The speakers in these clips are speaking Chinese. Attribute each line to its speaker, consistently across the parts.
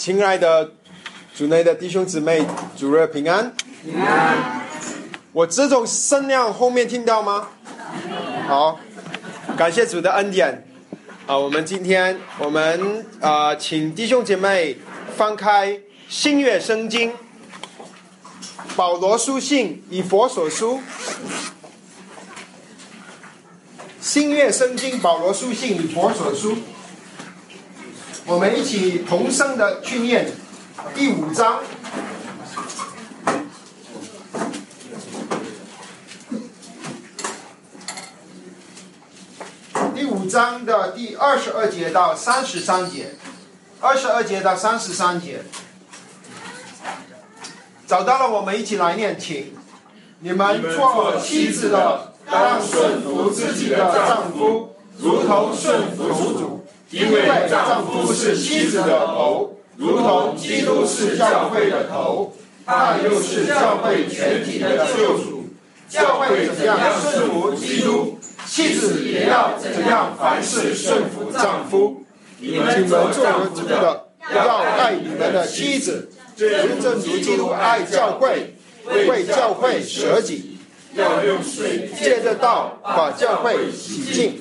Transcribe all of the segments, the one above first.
Speaker 1: 亲爱的主内的弟兄姊妹，主日平安。
Speaker 2: 平安。
Speaker 1: 我这种声量后面听到吗？好，感谢主的恩典。啊，我们今天我们啊，请弟兄姐妹翻开新月圣经，保罗书信以佛所书。新月圣经保罗书信以佛所书。我们一起同声的去念第五章，第五章的第二十二节到三十三节，二十二节到三十三节，找到了，我们一起来念，请。你们做妻子的，当顺服自己的丈夫，如同顺服主。因为丈夫是妻子的头，如同基督是教会的头，他又是教会全体的救主。教会怎样顺服基督，妻子也要怎样凡事顺服丈夫。你们做主的要爱你们的妻子，真正如基督爱教会，为教会舍己，要用水借着道把教会洗净，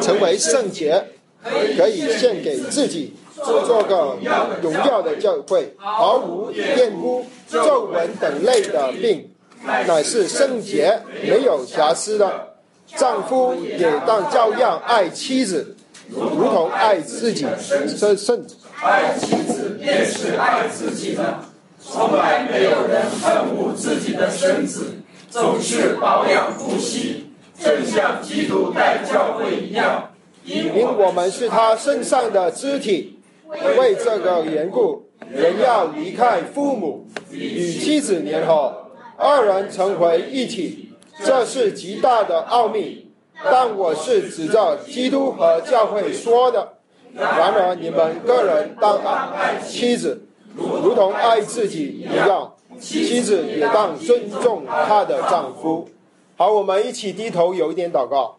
Speaker 1: 成为圣洁。可以献给自己，做个荣耀的教会，毫无玷污、皱纹等类的病，乃是圣洁、没有瑕疵的。丈夫也当照样爱妻子，如同爱自己。圣圣
Speaker 2: 爱妻子便是爱自己的，从来没有人恨恶自己的身子，总是保养不息，正像基督待教会一样。
Speaker 1: 因我们是他身上的肢体，为这个缘故，人要离开父母，与妻子联合，二人成为一体，这是极大的奥秘。但我是指着基督和教会说的。然而你们个人当爱妻子，如同爱自己一样，妻子也当尊重她的丈夫。好，我们一起低头，有一点祷告。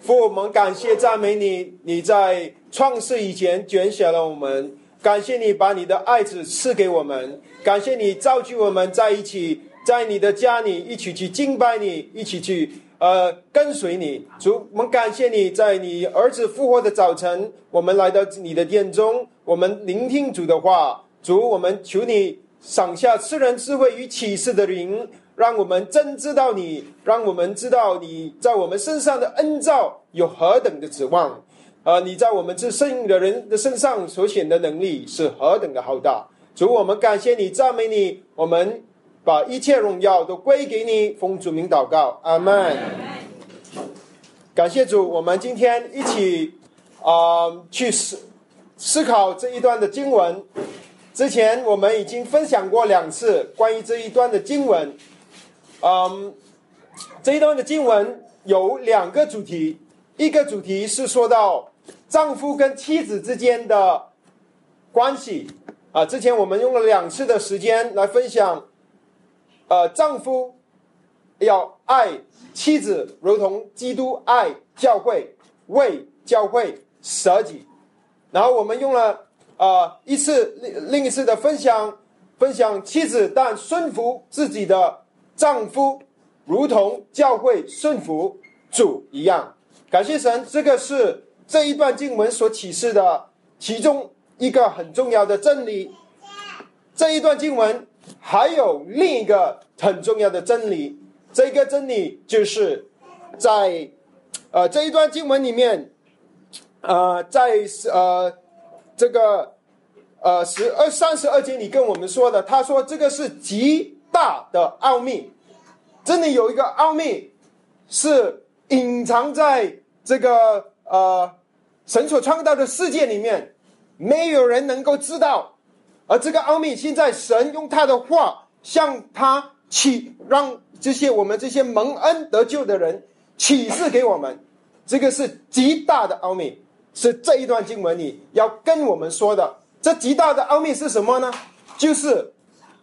Speaker 1: 父，我们感谢赞美你，你在创世以前拣选了我们，感谢你把你的爱子赐给我们，感谢你造就我们在一起，在你的家里一起去敬拜你，一起去呃跟随你。主，我们感谢你在你儿子复活的早晨，我们来到你的殿中，我们聆听主的话。主，我们求你赏下赐人智慧与启示的灵。让我们真知道你，让我们知道你在我们身上的恩照有何等的指望，啊！你在我们这圣的人的身上所显的能力是何等的浩大。主，我们感谢你，赞美你，我们把一切荣耀都归给你，奉主名祷告，阿门。感谢主，我们今天一起啊去思思考这一段的经文。之前我们已经分享过两次关于这一段的经文。嗯，这一段的经文有两个主题，一个主题是说到丈夫跟妻子之间的关系啊。之前我们用了两次的时间来分享，呃，丈夫要爱妻子，如同基督爱教会，为教会舍己。然后我们用了呃一次另另一次的分享，分享妻子但顺服自己的。丈夫如同教会顺服主一样，感谢神。这个是这一段经文所启示的其中一个很重要的真理。这一段经文还有另一个很重要的真理，这个真理就是在呃这一段经文里面，呃在呃这个呃十二三十二节里跟我们说的，他说这个是极。大的奥秘，真的有一个奥秘是隐藏在这个呃神所创造的世界里面，没有人能够知道。而这个奥秘，现在神用他的话向他启，让这些我们这些蒙恩得救的人启示给我们。这个是极大的奥秘，是这一段经文里要跟我们说的。这极大的奥秘是什么呢？就是。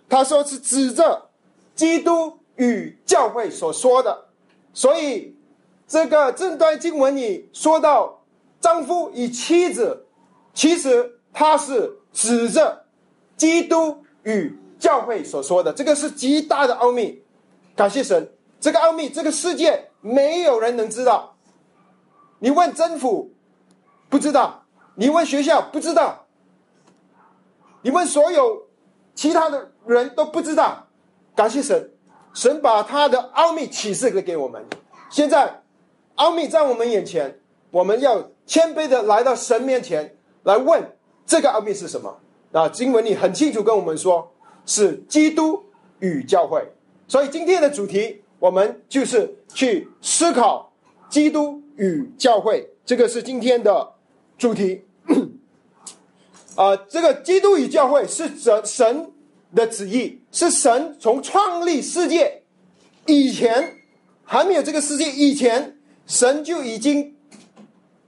Speaker 1: 他说是指着基督与教会所说的，所以这个这段经文里说到丈夫与妻子其实他是指着基督与教会所说的，这个是极大的奥秘。感谢神，这个奥秘，这个世界没有人能知道。你问政府，不知道；你问学校，不知道；你问所有其他的人都不知道。感谢神，神把他的奥秘启示给给我们。现在，奥秘在我们眼前，我们要谦卑的来到神面前来问这个奥秘是什么。啊，经文里很清楚跟我们说，是基督与教会。所以今天的主题，我们就是去思考基督与教会，这个是今天的主题。啊，这个基督与教会是神神的旨意，是神从创立世界以前还没有这个世界以前，神就已经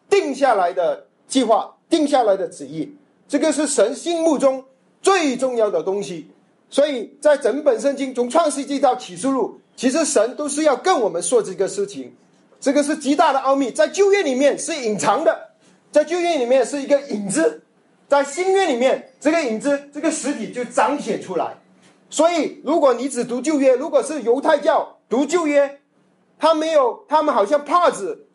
Speaker 1: 定下来的计划，定下来的旨意，这个是神心目中最重要的东西。所以在整本圣经，从创世纪到启示录，其实神都是要跟我们说这个事情，这个是极大的奥秘，在旧约里面是隐藏的，在旧约里面是一个影子，在新约里面，这个影子这个实体就彰显出来。所以，如果你只读旧约，如果是犹太教读旧约，他没有，他们好像怕子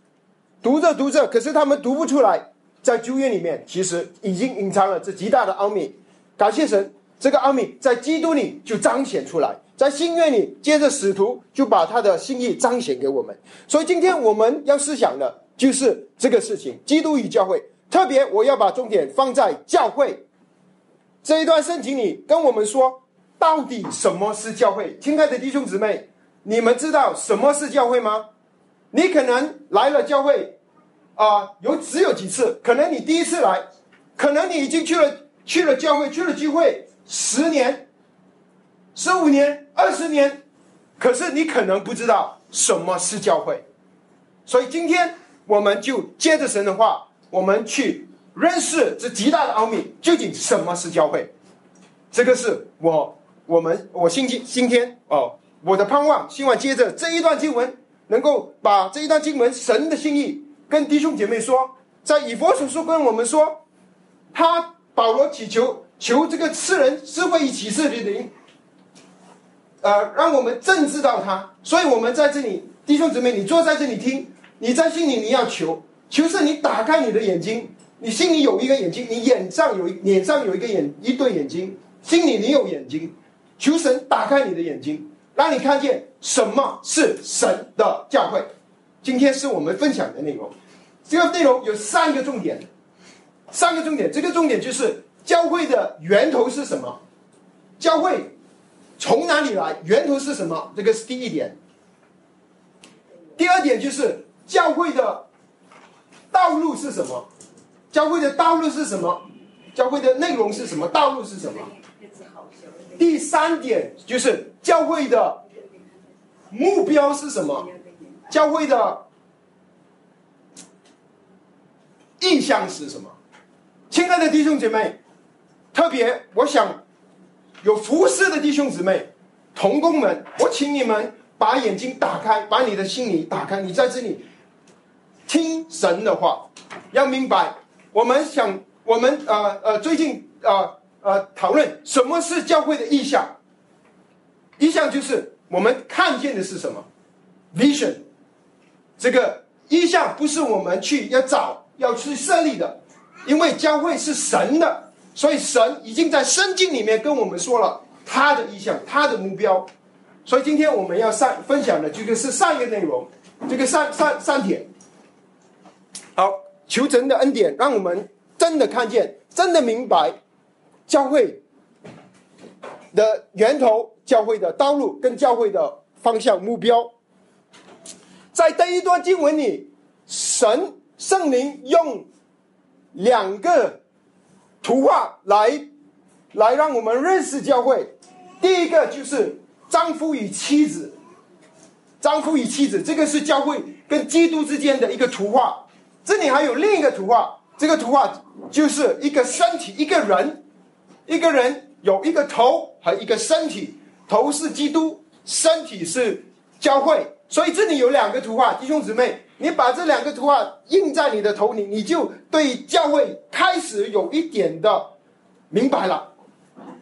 Speaker 1: 读着读着，可是他们读不出来，在旧约里面其实已经隐藏了这极大的奥秘。感谢神。这个奥秘在基督里就彰显出来，在心愿里，接着使徒就把他的心意彰显给我们。所以今天我们要思想的就是这个事情：基督与教会。特别我要把重点放在教会这一段圣经里，跟我们说到底什么是教会。亲爱的弟兄姊妹，你们知道什么是教会吗？你可能来了教会啊，有只有几次，可能你第一次来，可能你已经去了去了教会，去了聚会。十年、十五年、二十年，可是你可能不知道什么是教会，所以今天我们就接着神的话，我们去认识这极大的奥秘，究竟什么是教会？这个是我、我们、我今今今天哦，我的盼望，希望接着这一段经文，能够把这一段经文神的心意跟弟兄姐妹说，在以佛所书跟我们说，他保罗祈求。求这个赐人智慧与启示的灵，呃，让我们正知道他。所以，我们在这里，弟兄姊妹，你坐在这里听，你在心里你要求，求是你打开你的眼睛，你心里有一个眼睛，你眼上有脸上有一个眼一对眼睛，心里你有眼睛，求神打开你的眼睛，让你看见什么是神的教会。今天是我们分享的内容，这个内容有三个重点，三个重点，这个重点就是。教会的源头是什么？教会从哪里来？源头是什么？这个是第一点。第二点就是教会的道路是什么？教会的道路是什么？教会的内容是什么？道路是什么？第三点就是教会的目标是什么？教会的意向是什么？亲爱的弟兄姐妹。特别，我想有服侍的弟兄姊妹、同工们，我请你们把眼睛打开，把你的心里打开。你在这里听神的话，要明白。我们想，我们呃呃，最近呃呃讨论什么是教会的意向。意向就是我们看见的是什么？Vision。这个意向不是我们去要找、要去设立的，因为教会是神的。所以神已经在圣经里面跟我们说了他的意向，他的目标。所以今天我们要上分享的这个是上一个内容，这个上上上点。好，求神的恩典，让我们真的看见，真的明白教会的源头、教会的道路跟教会的方向目标。在这一段经文里，神圣灵用两个。图画来，来让我们认识教会。第一个就是丈夫与妻子，丈夫与妻子，这个是教会跟基督之间的一个图画。这里还有另一个图画，这个图画就是一个身体，一个人，一个人有一个头和一个身体，头是基督，身体是教会，所以这里有两个图画，弟兄姊妹，你把这两个图画印在你的头里，你就对教会开始有一点的明白了。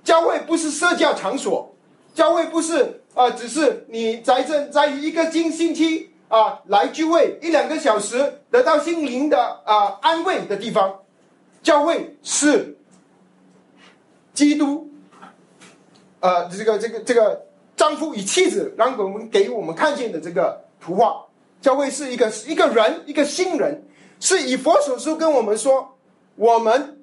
Speaker 1: 教会不是社交场所，教会不是啊，只是你在这在一个星星期啊来聚会一两个小时，得到心灵的啊安慰的地方。教会是基督，呃，这个这个这个。丈夫与妻子，让我们给我们看见的这个图画，教会是一个一个人，一个新人，是以佛所书跟我们说，我们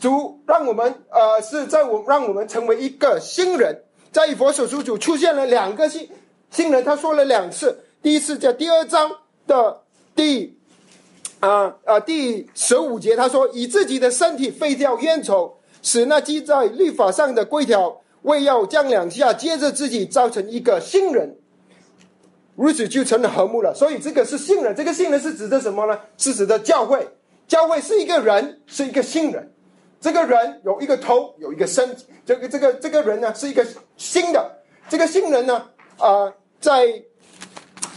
Speaker 1: 主让我们呃是在我让我们成为一个新人，在以佛所书主出现了两个新新人，他说了两次，第一次在第二章的第啊啊第十五节，他说以自己的身体废掉冤仇，使那记在律法上的规条。为要将两下接着自己造成一个新人，如此就成了和睦了。所以这个是新人，这个新人是指的什么呢？是指的教会。教会是一个人，是一个新人。这个人有一个头，有一个身。这个这个这个人呢，是一个新的。这个新人呢，啊，在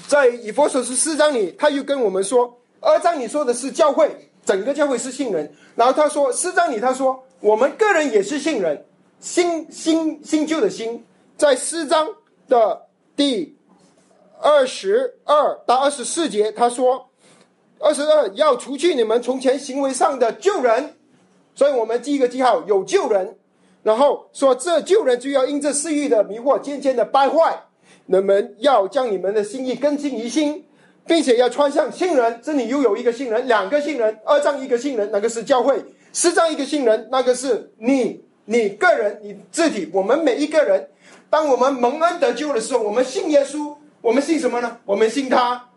Speaker 1: 在以佛所书四章里，他又跟我们说，二章里说的是教会，整个教会是信人。然后他说四章里他说，我们个人也是信人。新新新旧的新，在四章的第二十二到二十四节，他说：“二十二要除去你们从前行为上的旧人。”所以，我们记一个记号，有旧人。然后说，这旧人就要因这私欲的迷惑，渐渐的败坏。你们要将你们的心意更新于心，并且要穿上新人。这里又有一个新人，两个新人，二章一个新人，那个是教会；四章一个新人，那个是你。你个人，你自己，我们每一个人，当我们蒙恩得救的时候，我们信耶稣，我们信什么呢？我们信他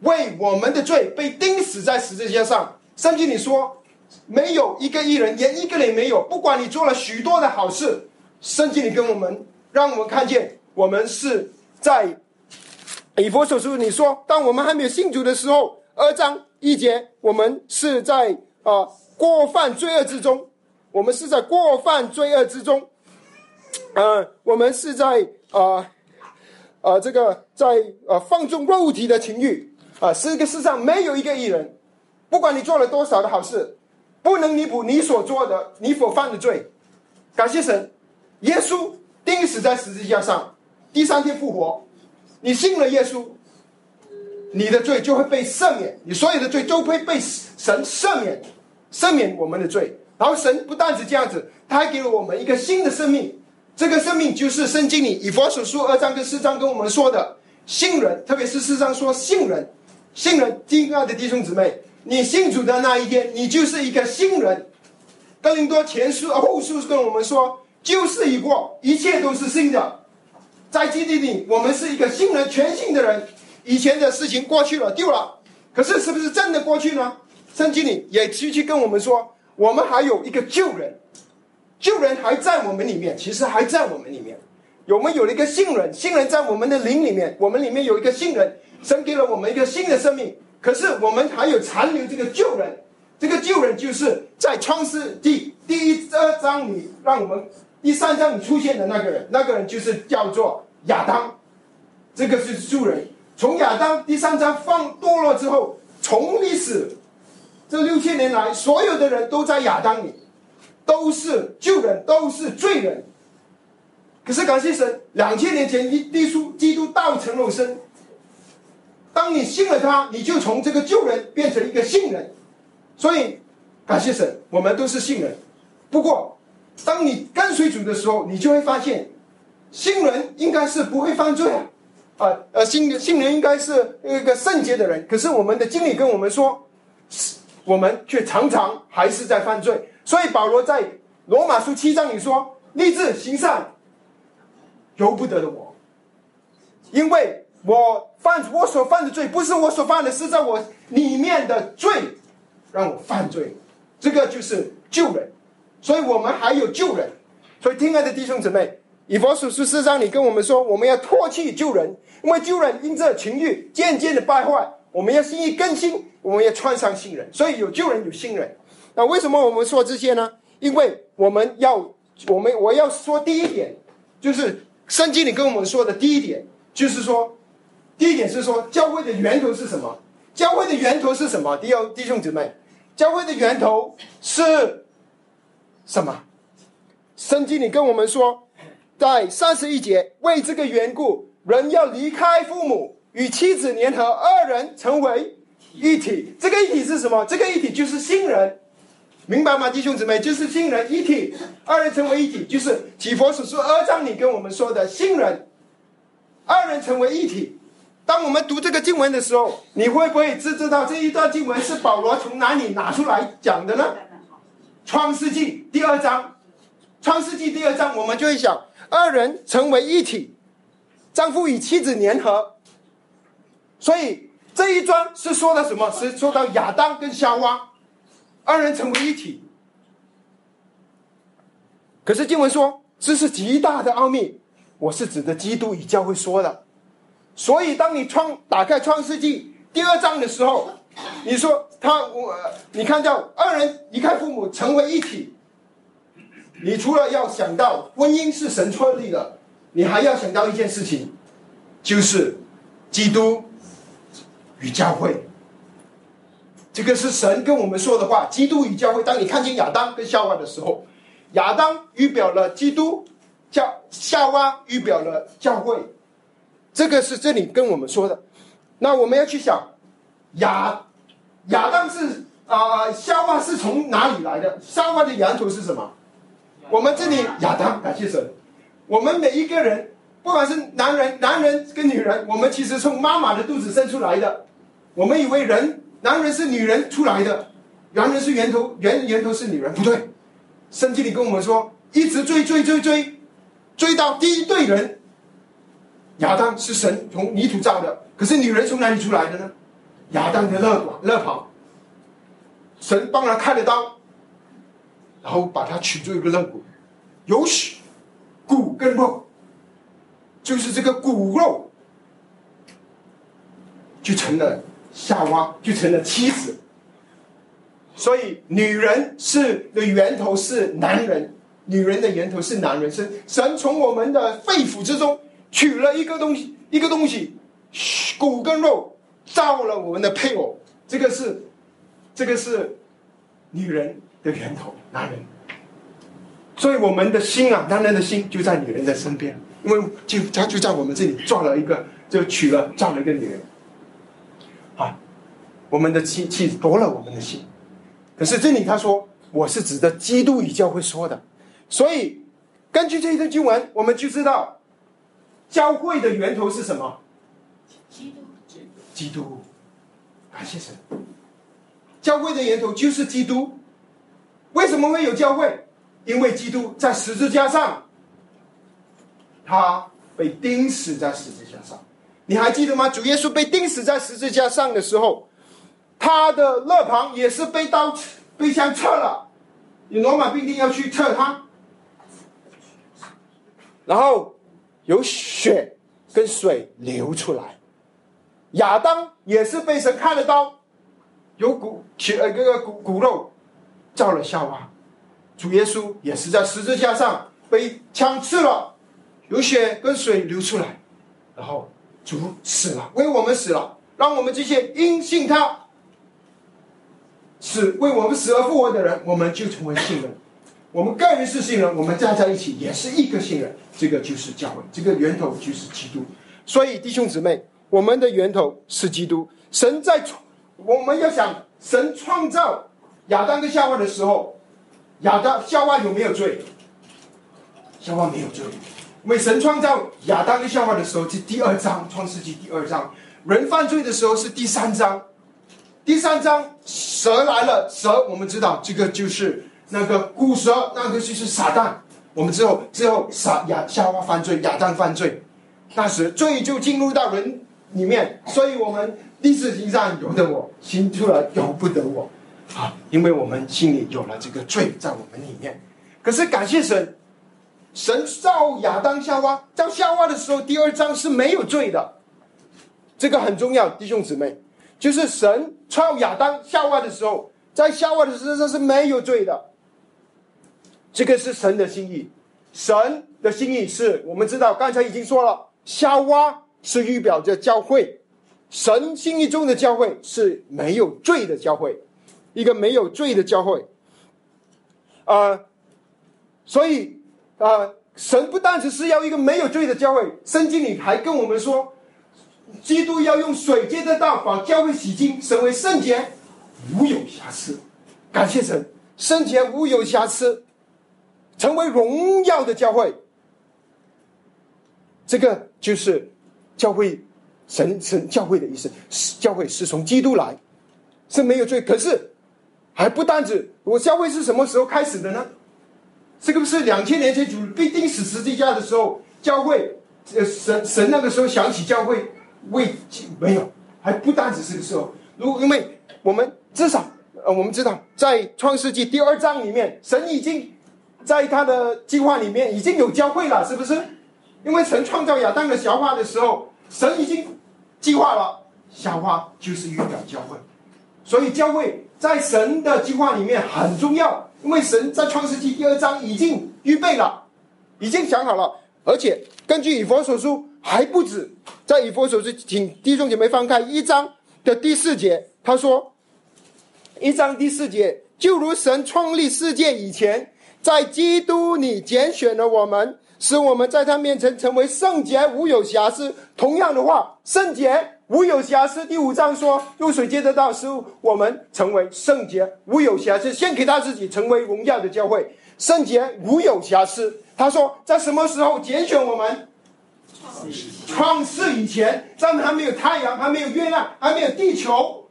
Speaker 1: 为我们的罪被钉死在十字架上。圣经里说，没有一个艺人，连一个人没有。不管你做了许多的好事，圣经里跟我们，让我们看见，我们是在以佛所书。你说，当我们还没有信主的时候，二章一节，我们是在啊过犯罪恶之中。我们是在过犯罪恶之中，呃，我们是在啊啊这个在呃放纵肉体的情欲啊，这个世上没有一个艺人，不管你做了多少的好事，不能弥补你所做的你所犯的罪。感谢神，耶稣钉死在十字架上，第三天复活，你信了耶稣，你的罪就会被赦免，你所有的罪都会被神赦免，赦免我们的罪。然后神不但是这样子，他还给了我们一个新的生命。这个生命就是圣经里以佛所书二章跟四章跟我们说的信人，特别是四章说信人，信人，亲爱的弟兄姊妹，你信主的那一天，你就是一个新人。哥林多前书后书跟我们说，旧事已过，一切都是新的。在基地里，我们是一个新人，全新的人。以前的事情过去了，丢了。可是是不是真的过去呢？圣经里也继续跟我们说。我们还有一个旧人，旧人还在我们里面，其实还在我们里面。我们有了一个新人，新人在我们的灵里面，我们里面有一个新人，神给了我们一个新的生命。可是我们还有残留这个旧人，这个旧人就是在创世纪第一二章里，让我们第三章里出现的那个人，那个人就是叫做亚当，这个是旧人。从亚当第三章放堕落之后，从历史。这六千年来，所有的人都在亚当里，都是旧人，都是罪人。可是感谢神，两千年前，一耶稣基督道成肉身。当你信了他，你就从这个旧人变成一个新人。所以感谢神，我们都是新人。不过，当你跟随主的时候，你就会发现，新人应该是不会犯罪啊。啊，呃，新新人应该是一个圣洁的人。可是我们的经理跟我们说。我们却常常还是在犯罪，所以保罗在罗马书七章里说：“立志行善，由不得的我，因为我犯我所犯的罪，不是我所犯的，是在我里面的罪让我犯罪。这个就是救人，所以我们还有救人。所以，亲爱的弟兄姊妹，以佛所书四章里跟我们说，我们要唾弃救人，因为救人因这情欲渐渐的败坏。”我们要心意更新，我们要穿上新人，所以有旧人有新人。那为什么我们说这些呢？因为我们要，我们我要说第一点，就是圣经里跟我们说的第一点，就是说，第一点是说，教会的源头是什么？教会的源头是什么？弟兄弟兄姊妹，教会的源头是什么？圣经里跟我们说，在三十一节，为这个缘故，人要离开父母，与妻子联合，二人成为一体。这个一体是什么？这个一体就是新人，明白吗？弟兄姊妹，就是新人一体，二人成为一体，就是启佛所说二章里跟我们说的新人，二人成为一体。当我们读这个经文的时候，你会不会知知道这一段经文是保罗从哪里拿出来讲的呢？创世纪第二章，创世纪第二章，我们就会想，二人成为一体，丈夫与妻子联合。所以这一章是说的什么？是说到亚当跟夏娃，二人成为一体。可是经文说这是极大的奥秘，我是指的基督与教会说的。所以，当你创打开《创世纪》第二章的时候，你说他我，你看到二人离开父母成为一体，你除了要想到婚姻是神创立的，你还要想到一件事情，就是基督与教会。这个是神跟我们说的话。基督与教会，当你看见亚当跟夏娃的时候，亚当预表了基督，教夏娃预表了教会。这个是这里跟我们说的，那我们要去想，亚亚当是啊，夏娃是从哪里来的？夏娃的源头是什么？我们这里亚当，感谢神。我们每一个人，不管是男人、男人跟女人，我们其实从妈妈的肚子生出来的。我们以为人，男人是女人出来的，男人是源头，源源头是女人，不对。圣经里跟我们说，一直追追追追，追到第一对人。亚当是神从泥土造的，可是女人从哪里出来的呢？亚当的肋管、肋旁，神帮他开了刀，然后把它取出一个肋骨，有血、骨跟肉，就是这个骨肉，就成了夏娃，就成了妻子。所以，女人是的源头是男人，女人的源头是男人，是神从我们的肺腑之中。取了一个东西，一个东西，骨跟肉造了我们的配偶，这个是，这个是女人的源头，男人。所以我们的心啊，男人的心就在女人的身边，因为就他就在我们这里造了一个，就娶了造了一个女人。啊，我们的妻妻夺了我们的心，可是这里他说我是指的基督与教会说的，所以根据这一段经文，我们就知道。教会的源头是什么？基督，基督，感谢神。教会的源头就是基督。为什么会有教会？因为基督在十字架上，他被钉死在十字架上。你还记得吗？主耶稣被钉死在十字架上的时候，他的肋旁也是被刀被枪刺了，有罗马兵丁要去刺他，然后。有血跟水流出来，亚当也是被神开了刀，有骨血呃这个骨骨肉造了夏娃，主耶稣也是在十字架上被枪刺了，有血跟水流出来，然后主死了，为我们死了，让我们这些因信他死为我们死而复活的人，我们就成为信人。我们个人是信人，我们站在一起也是一个信人，这个就是教会，这个源头就是基督。所以弟兄姊妹，我们的源头是基督。神在，我们要想神创造亚当跟夏娃的时候，亚当夏娃有没有罪？夏娃没有罪。因为神创造亚当跟夏娃的时候是第二章创世纪第二章，人犯罪的时候是第三章。第三章蛇来了，蛇我们知道这个就是。那个古蛇，那个就是撒旦。我们之后之后，撒亚夏娃犯罪，亚当犯罪，那时罪就进入到人里面。所以我们第四经上由得我，新出来由不得我，啊，因为我们心里有了这个罪在我们里面。可是感谢神，神造亚当夏娃，造夏娃的时候，第二章是没有罪的。这个很重要，弟兄姊妹，就是神创亚当夏娃的时候，在夏娃的身上是没有罪的。这个是神的心意，神的心意是我们知道，刚才已经说了，夏娃是预表着教会，神心意中的教会是没有罪的教会，一个没有罪的教会。啊，所以啊，神不单只是要一个没有罪的教会，圣经里还跟我们说，基督要用水接的道把教会洗净，成为圣洁，无有瑕疵。感谢神，圣洁无有瑕疵，成为荣耀的教会。这个就是教会神神教会的意思，教会是从基督来，是没有罪。可是还不单止，我教会是什么时候开始的呢？这个不是两千年前主被钉死十字架的时候，教会呃神神那个时候想起教会未没有，还不单只是个时候。如因为我们至少呃我们知道，在创世纪第二章里面，神已经在他的计划里面已经有教会了，是不是？因为神创造亚当的小花的时候，神已经计划了，小花就是预表教会，所以教会在神的计划里面很重要。因为神在创世纪第二章已经预备了，已经想好了，而且根据以佛所书还不止，在以佛所书，请弟兄姐妹翻开一章的第四节，他说，一章第四节，就如神创立世界以前，在基督里拣选了我们。使我们在他面前成为圣洁，无有瑕疵。同样的话，圣洁无有瑕疵。第五章说，用水接得到，使我们成为圣洁，无有瑕疵。先给他自己成为荣耀的教会，圣洁无有瑕疵。他说，在什么时候拣选我们？创世以前，在还没有太阳，还没有月亮，还没有地球，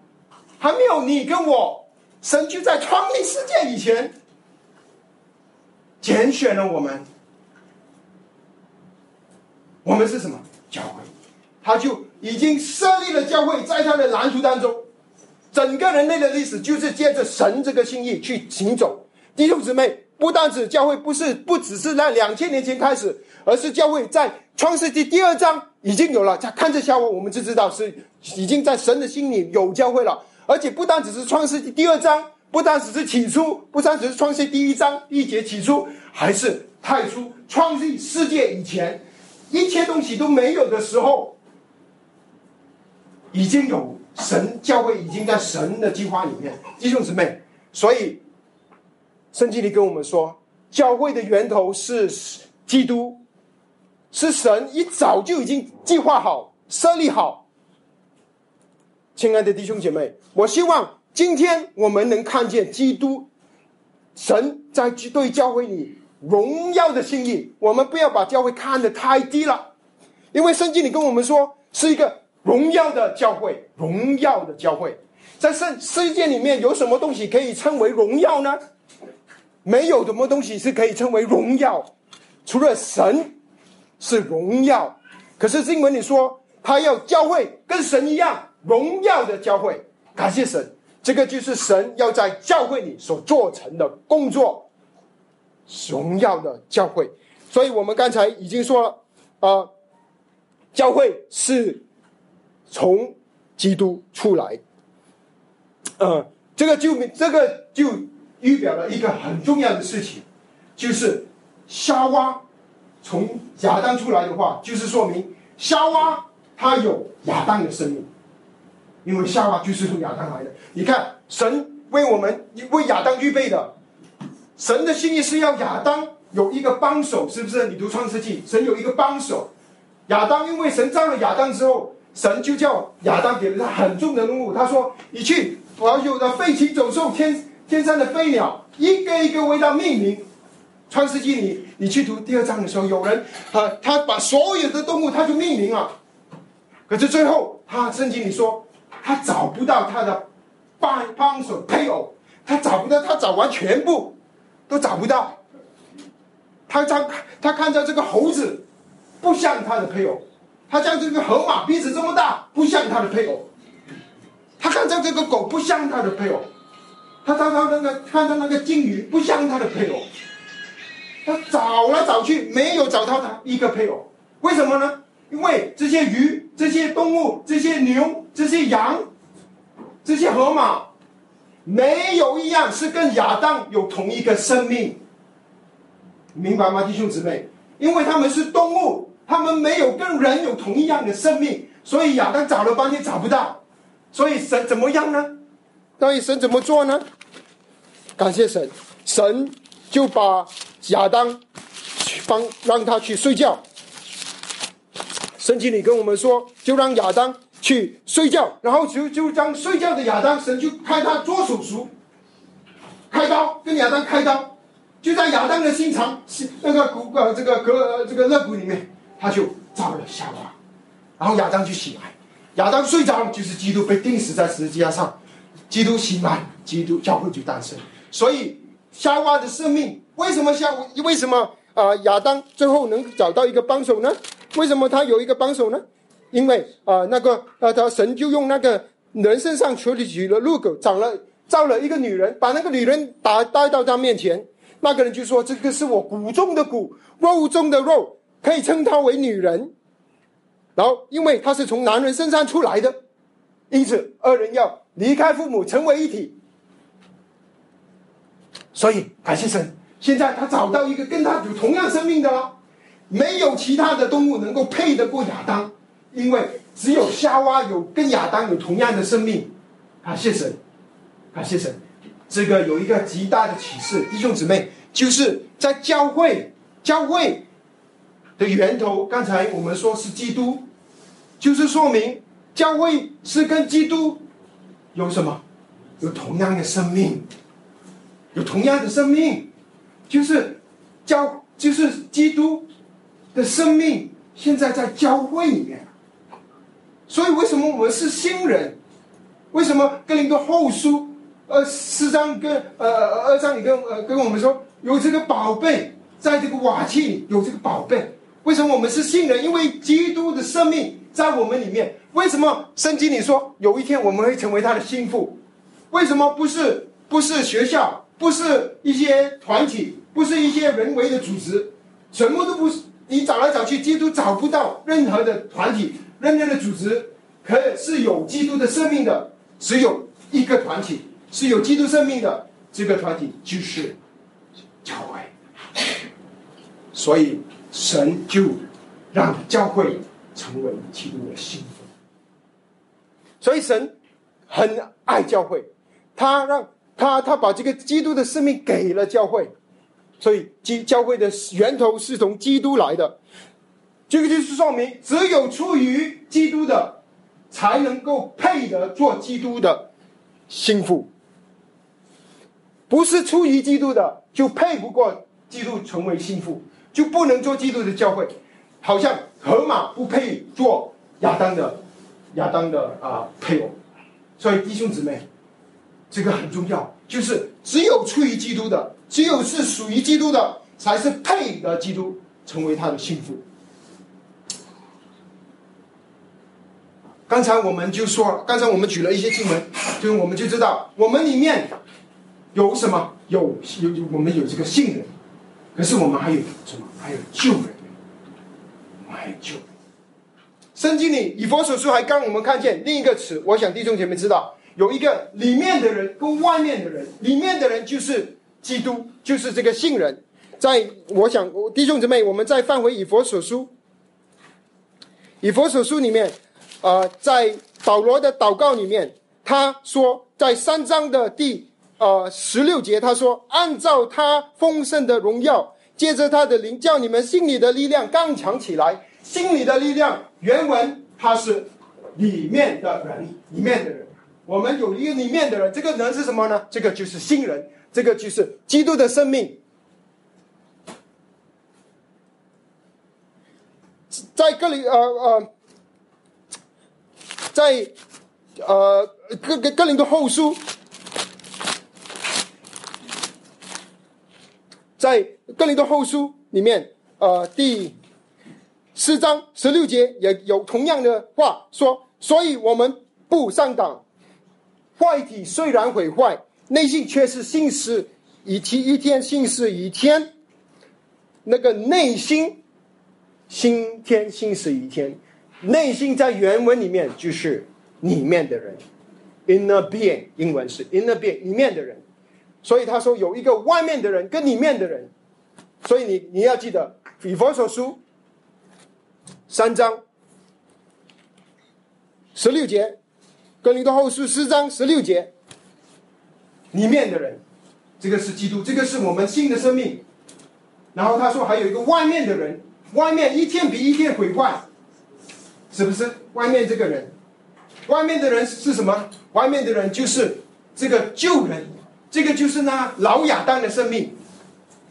Speaker 1: 还没有你跟我，神就在创立世界以前拣选了我们。我们是什么教会？他就已经设立了教会，在他的蓝图当中，整个人类的历史就是借着神这个心意去行走。弟兄姊妹，不单指教会不是不只是在两千年前开始，而是教会在创世纪第二章已经有了。在看这教会，我们就知道是已经在神的心里有教会了。而且不单只是创世纪第二章，不单只是起初，不单只是创世第一章第一节起初，还是太初创立世界以前。一切东西都没有的时候，已经有神教会已经在神的计划里面，弟兄姊妹。所以圣经里跟我们说，教会的源头是基督，是神一早就已经计划好、设立好。亲爱的弟兄姐妹，我希望今天我们能看见基督，神在对教会里。荣耀的心意，我们不要把教会看得太低了，因为圣经里跟我们说是一个荣耀的教会，荣耀的教会，在圣世界里面有什么东西可以称为荣耀呢？没有什么东西是可以称为荣耀，除了神是荣耀。可是经文里说，他要教会跟神一样荣耀的教会，感谢神，这个就是神要在教会里所做成的工作。荣耀的教会，所以我们刚才已经说了，啊，教会是从基督出来，呃，这个就这个就预表了一个很重要的事情，就是夏娃从亚当出来的话，就是说明夏娃他有亚当的生命，因为夏娃就是从亚当来的。你看，神为我们为亚当预备的。神的心意是要亚当有一个帮手，是不是？你读创世纪，神有一个帮手。亚当因为神造了亚当之后，神就叫亚当给了他很重的任务。他说：“你去把有的飞禽走兽、天天上的飞鸟，一个一个为他命名。”创世纪里，你去读第二章的时候，有人啊，他把所有的动物他就命名了。可是最后，他圣经里说，他找不到他的帮帮手配偶，他找不到，他找完全部。都找不到，他他他看到这个猴子不像他的配偶，他像这个河马鼻子这么大不像他的配偶，他看到这个狗不像他的配偶，他他他那个看到那个金鱼不像他的配偶，他找来找去没有找到他一个配偶，为什么呢？因为这些鱼、这些动物、这些牛、这些羊、这些河马。没有一样是跟亚当有同一个生命，明白吗，弟兄姊妹？因为他们是动物，他们没有跟人有同一样的生命，所以亚当找了半天找不到，所以神怎么样呢？所以神怎么做呢？感谢神，神就把亚当去帮让他去睡觉。圣经里跟我们说，就让亚当去睡觉，然后就就让睡觉的亚当，神就开他做手术，开刀跟亚当开刀，就在亚当的心肠那个骨呃这个隔这个肋骨里面，他就造了夏娃，然后亚当就醒来，亚当睡着就是基督被钉死在十字架上，基督醒来，基督教会就诞生。所以夏娃的生命为什么夏为什么啊亚当最后能找到一个帮手呢？为什么他有一个帮手呢？因为啊，那个呃，他神就用那个人身上取了取了鹿狗，长了造了一个女人，把那个女人打带到他面前。那个人就说：“这个是我骨中的骨，肉中的肉，可以称她为女人。”然后，因为她是从男人身上出来的，因此二人要离开父母，成为一体。所以，感谢神，现在他找到一个跟他有同样生命的了。没有其他的动物能够配得过亚当，因为只有夏娃有跟亚当有同样的生命。感谢神，感谢神，这个有一个极大的启示，弟兄姊妹，就是在教会，教会的源头，刚才我们说是基督，就是说明教会是跟基督有什么，有同样的生命，有同样的生命，就是教，就是基督。的生命现在在教会里面，所以为什么我们是新人？为什么跟林多后书呃四章跟呃二章里跟呃跟我们说有这个宝贝在这个瓦器里有这个宝贝？为什么我们是新人？因为基督的生命在我们里面。为什么圣经里说有一天我们会成为他的心腹？为什么不是不是学校，不是一些团体，不是一些人为的组织，什么都不是？你找来找去，基督找不到任何的团体、任何的组织，可是有基督的生命的，只有一个团体是有基督生命的，这个团体就是教会。所以神就让教会成为基督的心腹。所以神很爱教会，他让他他把这个基督的生命给了教会。所以，基教会的源头是从基督来的，这个就是说明，只有出于基督的，才能够配得做基督的心腹；不是出于基督的，就配不过基督成为心腹，就不能做基督的教会。好像河马不配做亚当的亚当的啊配偶。所以，弟兄姊妹，这个很重要，就是只有出于基督的。只有是属于基督的，才是配得基督成为他的幸福。刚才我们就说，刚才我们举了一些经文，就我们就知道，我们里面有什么？有有我们有这个信任，可是我们还有什么？还有救人，还有救人。圣经里以佛所书还刚我们看见另一个词，我想弟兄姐妹知道，有一个里面的人跟外面的人，里面的人就是。基督就是这个信人，在我想弟兄姊妹，我们再放回以佛所书，以佛所书里面，呃，在保罗的祷告里面，他说在三章的第呃十六节，他说按照他丰盛的荣耀，借着他的灵，叫你们心里的力量刚强起来。心里的力量，原文它是里面的人，里面的人，我们有一个里面的人，这个人是什么呢？这个就是新人。这个就是基督的生命，在这里呃呃，在呃格格格林的后书，在格林的后书里面，呃第四章十六节也有同样的话说，所以我们不上当，坏体虽然毁坏。内心却是信事一天一天信事一天，那个内心，心天信事一天，内心在原文里面就是里面的人，inner being，英文是 inner being，里面的人。所以他说有一个外面的人跟里面的人，所以你你要记得以佛所书，三章十六节，跟林多后书四章十六节，里面的人，这个是基督，这个是我们新的生命。然后他说还有一个外面的人，外面一天比一天毁坏，是不是？外面这个人，外面的人是什么？外面的人就是这个旧人，这个就是那老亚当的生命。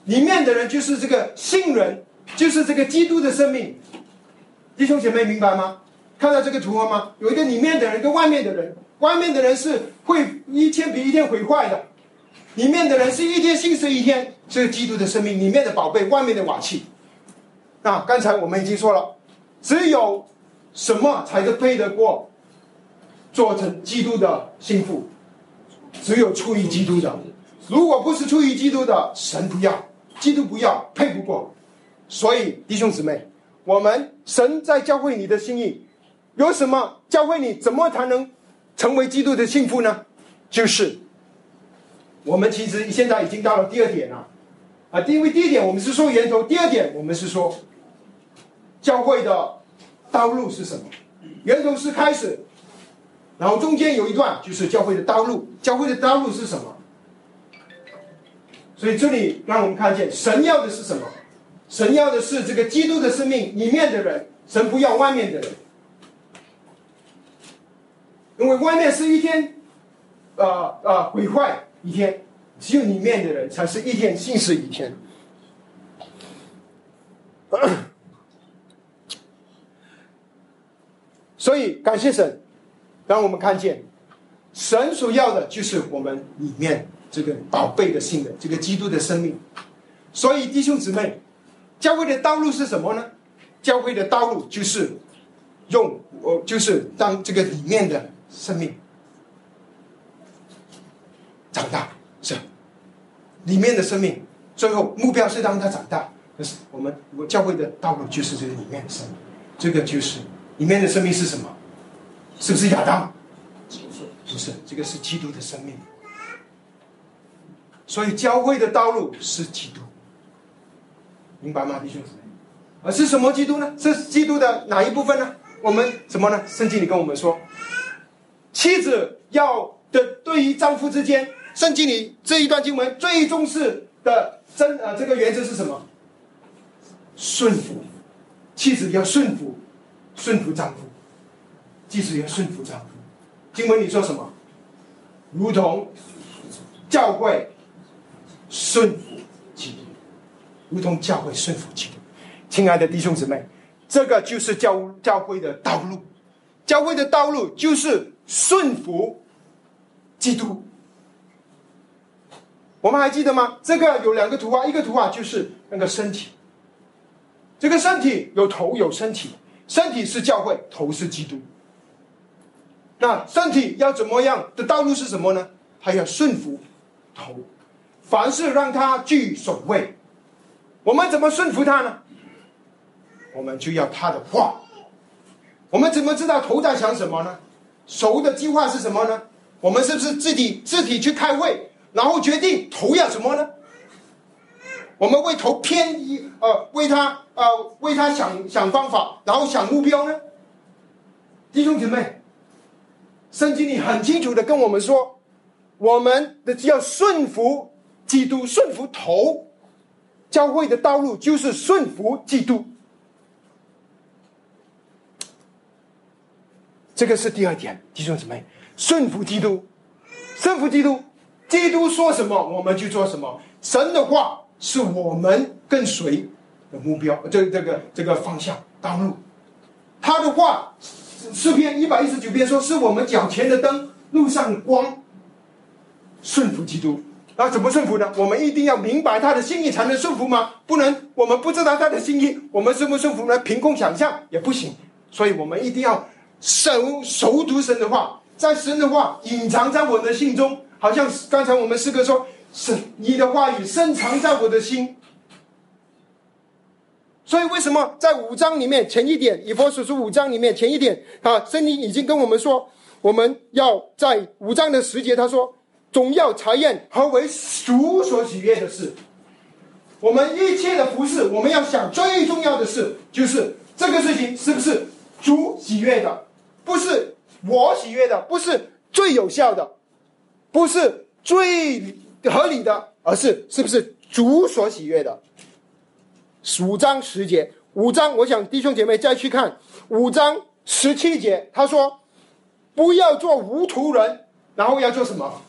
Speaker 1: 里面的人就是这个新人，就是这个基督的生命。弟兄姐妹明白吗？看到这个图画吗？有一个里面的人跟外面的人，外面的人是会一天比一天毁坏的，里面的人是一天新生一天，是基督的生命里面的宝贝，外面的瓦器。那刚才我们已经说了，只有什么才是配得过做成基督的心腹？只有出于基督的。如果不是出于基督的，神不要。基督不要配不过，所以弟兄姊妹，我们神在教会你的心意，有什么教会你怎么才能成为基督的幸福呢？就是我们其实现在已经到了第二点了啊，因为第一点我们是说源头，第二点我们是说教会的道路是什么？源头是开始，然后中间有一段就是教会的道路，教会的道路是什么？所以这里让我们看见，神要的是什么？神要的是这个基督的生命里面的人，神不要外面的人。因为外面是一天，呃呃毁坏一天，只有里面的人才是一天信死一天。所以感谢神，让我们看见，神所要的就是我们里面。这个宝贝的性的这个基督的生命，所以弟兄姊妹，教会的道路是什么呢？教会的道路就是用我就是当这个里面的生命长大，是里面的生命，最后目标是让他长大。可是我们我教会的道路就是这个里面的生命，这个就是里面的生命是什么？是不是亚当？不是，这个是基督的生命。所以教会的道路是基督，明白吗，弟兄姊妹？而是什么基督呢？是基督的哪一部分呢？我们什么呢？圣经里跟我们说，妻子要的对于丈夫之间，圣经里这一段经文最重视的真呃这个原则是什么？顺服，妻子要顺服，顺服丈夫，妻子要顺服丈夫。经文里说什么？如同教会。顺服基督，如同教会顺服基督。亲爱的弟兄姊妹，这个就是教教会的道路。教会的道路就是顺服基督。我们还记得吗？这个有两个图画，一个图画就是那个身体。这个身体有头有身体，身体是教会，头是基督。那身体要怎么样的道路是什么呢？还要顺服头。凡事让他居首位，我们怎么顺服他呢？我们就要他的话。我们怎么知道头在想什么呢？熟的计划是什么呢？我们是不是自己自己去开会，然后决定头要什么呢？我们为头偏一呃，为他呃，为他想想方法，然后想目标呢？弟兄姐妹，圣经里很清楚的跟我们说，我们的要顺服。基督顺服头，教会的道路就是顺服基督。这个是第二点，弟兄姊妹，顺服基督，顺服基督，基督说什么我们就做什么。神的话是我们跟随的目标，这这个这个方向道路。他的话，诗篇一百一十九篇说是我们脚前的灯，路上的光。顺服基督。那怎么顺服呢？我们一定要明白他的心意才能顺服吗？不能，我们不知道他的心意，我们顺不顺服呢？凭空想象也不行。所以我们一定要熟熟读神的话，在神的话隐藏在我们的心中，好像刚才我们诗歌说：“是你的话语深藏在我的心。”所以为什么在五章里面前一点，以佛所书五章里面前一点啊，圣经已经跟我们说，我们要在五章的时节，他说。总要查验何为主所喜悦的事。我们一切的服饰，我们要想最重要的事，就是这个事情是不是主喜悦的？不是我喜悦的，不是最有效的，不是最合理的，而是是不是主所喜悦的？五章十节，五章，我想弟兄姐妹再去看五章十七节，他说：“不要做无图人。”然后要做什么？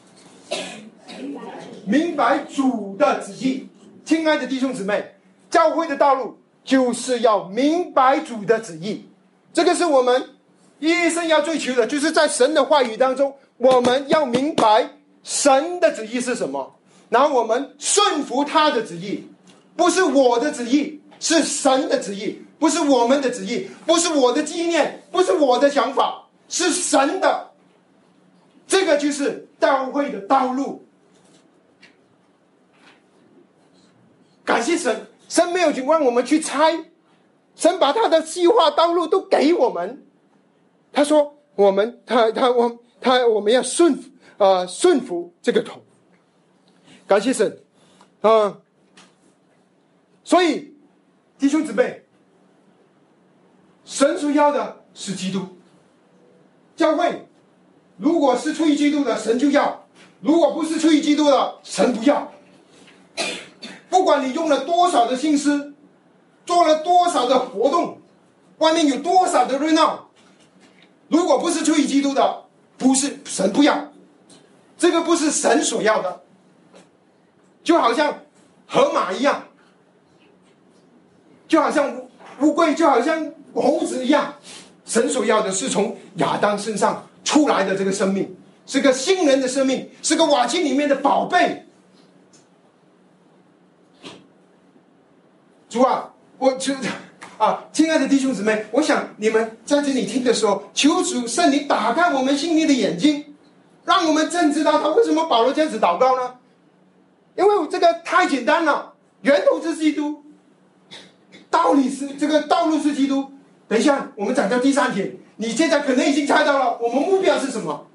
Speaker 1: 明白主的旨意。亲爱的弟兄姊妹，教会的道路就是要明白主的旨意。这个是我们一生要追求的，就是在神的话语当中，我们要明白神的旨意是什么，然后我们顺服他的旨意，不是我的旨意，是神的旨意，不是我们的旨意，不是我的纪念，不是我的想法，是神的。这个就是教会的道路。感谢神，神没有去让我们去猜，神把他的计划道路都给我们。他说：“我们，他，他，我，他，我们要顺服，啊，顺服这个头。”感谢神，啊，所以弟兄姊妹，神所要的是基督，教会。如果是出于基督的神就要，如果不是出于基督的神不要。不管你用了多少的心思，做了多少的活动，外面有多少的热闹，如果不是出于基督的，不是神不要，这个不是神所要的。就好像河马一样，就好像乌乌龟，就好像猴子一样，神所要的是从亚当身上。出来的这个生命是个新人的生命，是个瓦器里面的宝贝。主啊，我就啊，亲爱的弟兄姊妹，我想你们在这里听的时候，求主圣灵打开我们心里的眼睛，让我们真知道他为什么保罗这样子祷告呢？因为这个太简单了，源头是基督，道理是这个道路是基督。等一下，我们讲到第三点。你现在可能已经猜到了，我们目标是什么？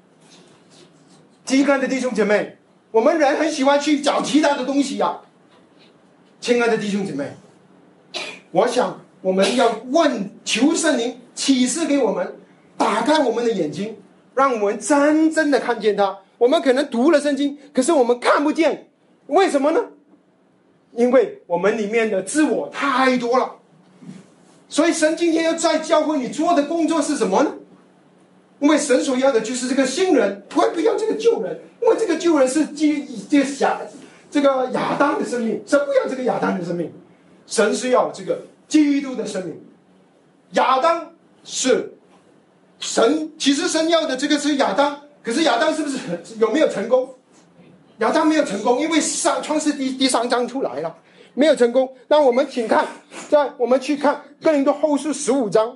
Speaker 1: 亲爱的弟兄姐妹，我们人很喜欢去找其他的东西呀。亲爱的弟兄姐妹，我想我们要问求圣灵启示给我们，打开我们的眼睛，让我们真正的看见他。我们可能读了圣经，可是我们看不见，为什么呢？因为我们里面的自我太多了。所以神今天要在教会你做的工作是什么呢？因为神所要的就是这个新人，不不要这个旧人，因为这个旧人是基于这个亚这个亚当的生命，神不要这个亚当的生命，神是要这个基督的生命。亚当是神，其实神要的这个是亚当，可是亚当是不是有没有成功？亚当没有成功，因为上创世第第三章出来了。没有成功，那我们请看，在我们去看《哥林多后书》十五章，《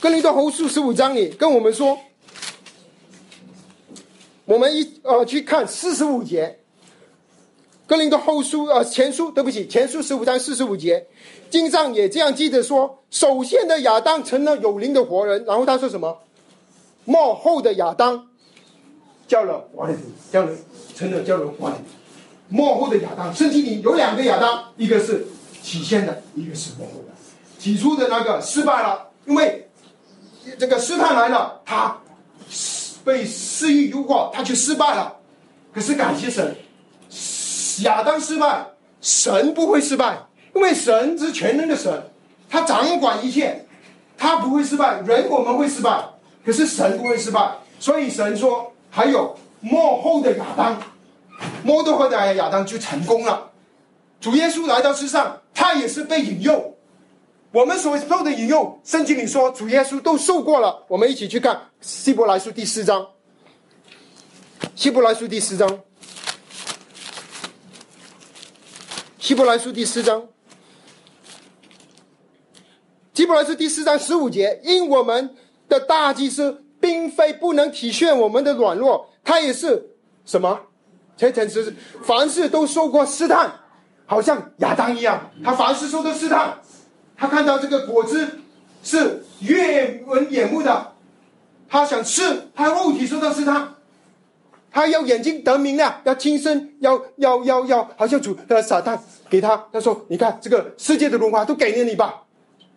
Speaker 1: 哥林多后书》十五章里跟我们说，我们一呃去看四十五节，《哥林多后书》呃前书，对不起，前书十五章四十五节，经上也这样记着说，首先的亚当成了有灵的活人，然后他说什么？末后的亚当叫了活人，叫了成了叫了活人。幕后的亚当，圣经里有两个亚当，一个是起先的，一个是幕后的。起初的那个失败了，因为这个试探来了，他被私欲诱惑，他就失败了。可是感谢神，亚当。失败，神不会失败，因为神是全能的神，他掌管一切，他不会失败。人我们会失败，可是神不会失败。所以神说，还有幕后的亚当。摩多和的亚当就成功了。主耶稣来到世上，他也是被引诱。我们所受的引诱，圣经里说主耶稣都受过了。我们一起去看希伯来书第四章。希伯来书第四章。希伯来书第四章。基本来书第四章十五节，因我们的大祭司并非不能体恤我们的软弱，他也是什么？前前是凡事都受过试探，好像亚当一样，他凡事受到试探，他看到这个果子是悦闻眼目的，他想吃，他肉体受到试探，他要眼睛得明亮，要亲身，要要要要，好像主的撒旦给他，他说：“你看这个世界的荣华都给了你吧，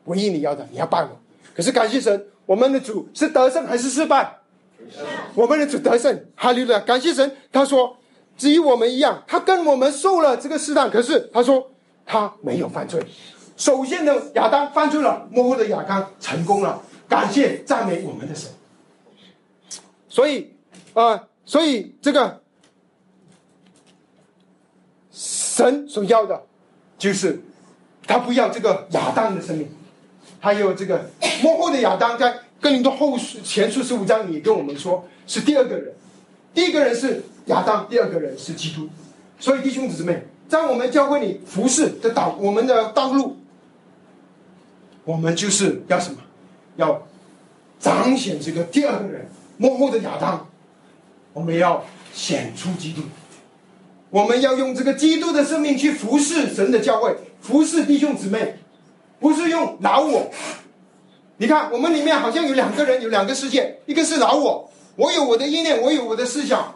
Speaker 1: 唯一你要的，你要办我。可是感谢神，我们的主是得胜还是失败？我们的主得胜，哈利路亚！感谢神，他说，至于我们一样，他跟我们受了这个试探，可是他说他没有犯罪。首先呢亚当犯罪了，幕后的亚当成功了。感谢赞美我们的神。所以啊，所以这个神所要的，就是他不要这个亚当的生命，还有这个幕后的亚当，在哥林多后前书十五章里跟我们说，是第二个人，第一个人是亚当，第二个人是基督。所以弟兄姊妹，在我们教会里服侍的道，我们的道路。我们就是要什么？要彰显这个第二个人幕后的亚当。我们要显出基督。我们要用这个基督的生命去服侍神的教会，服侍弟兄姊妹，不是用老我。你看，我们里面好像有两个人，有两个世界，一个是老我，我有我的意念，我有我的思想。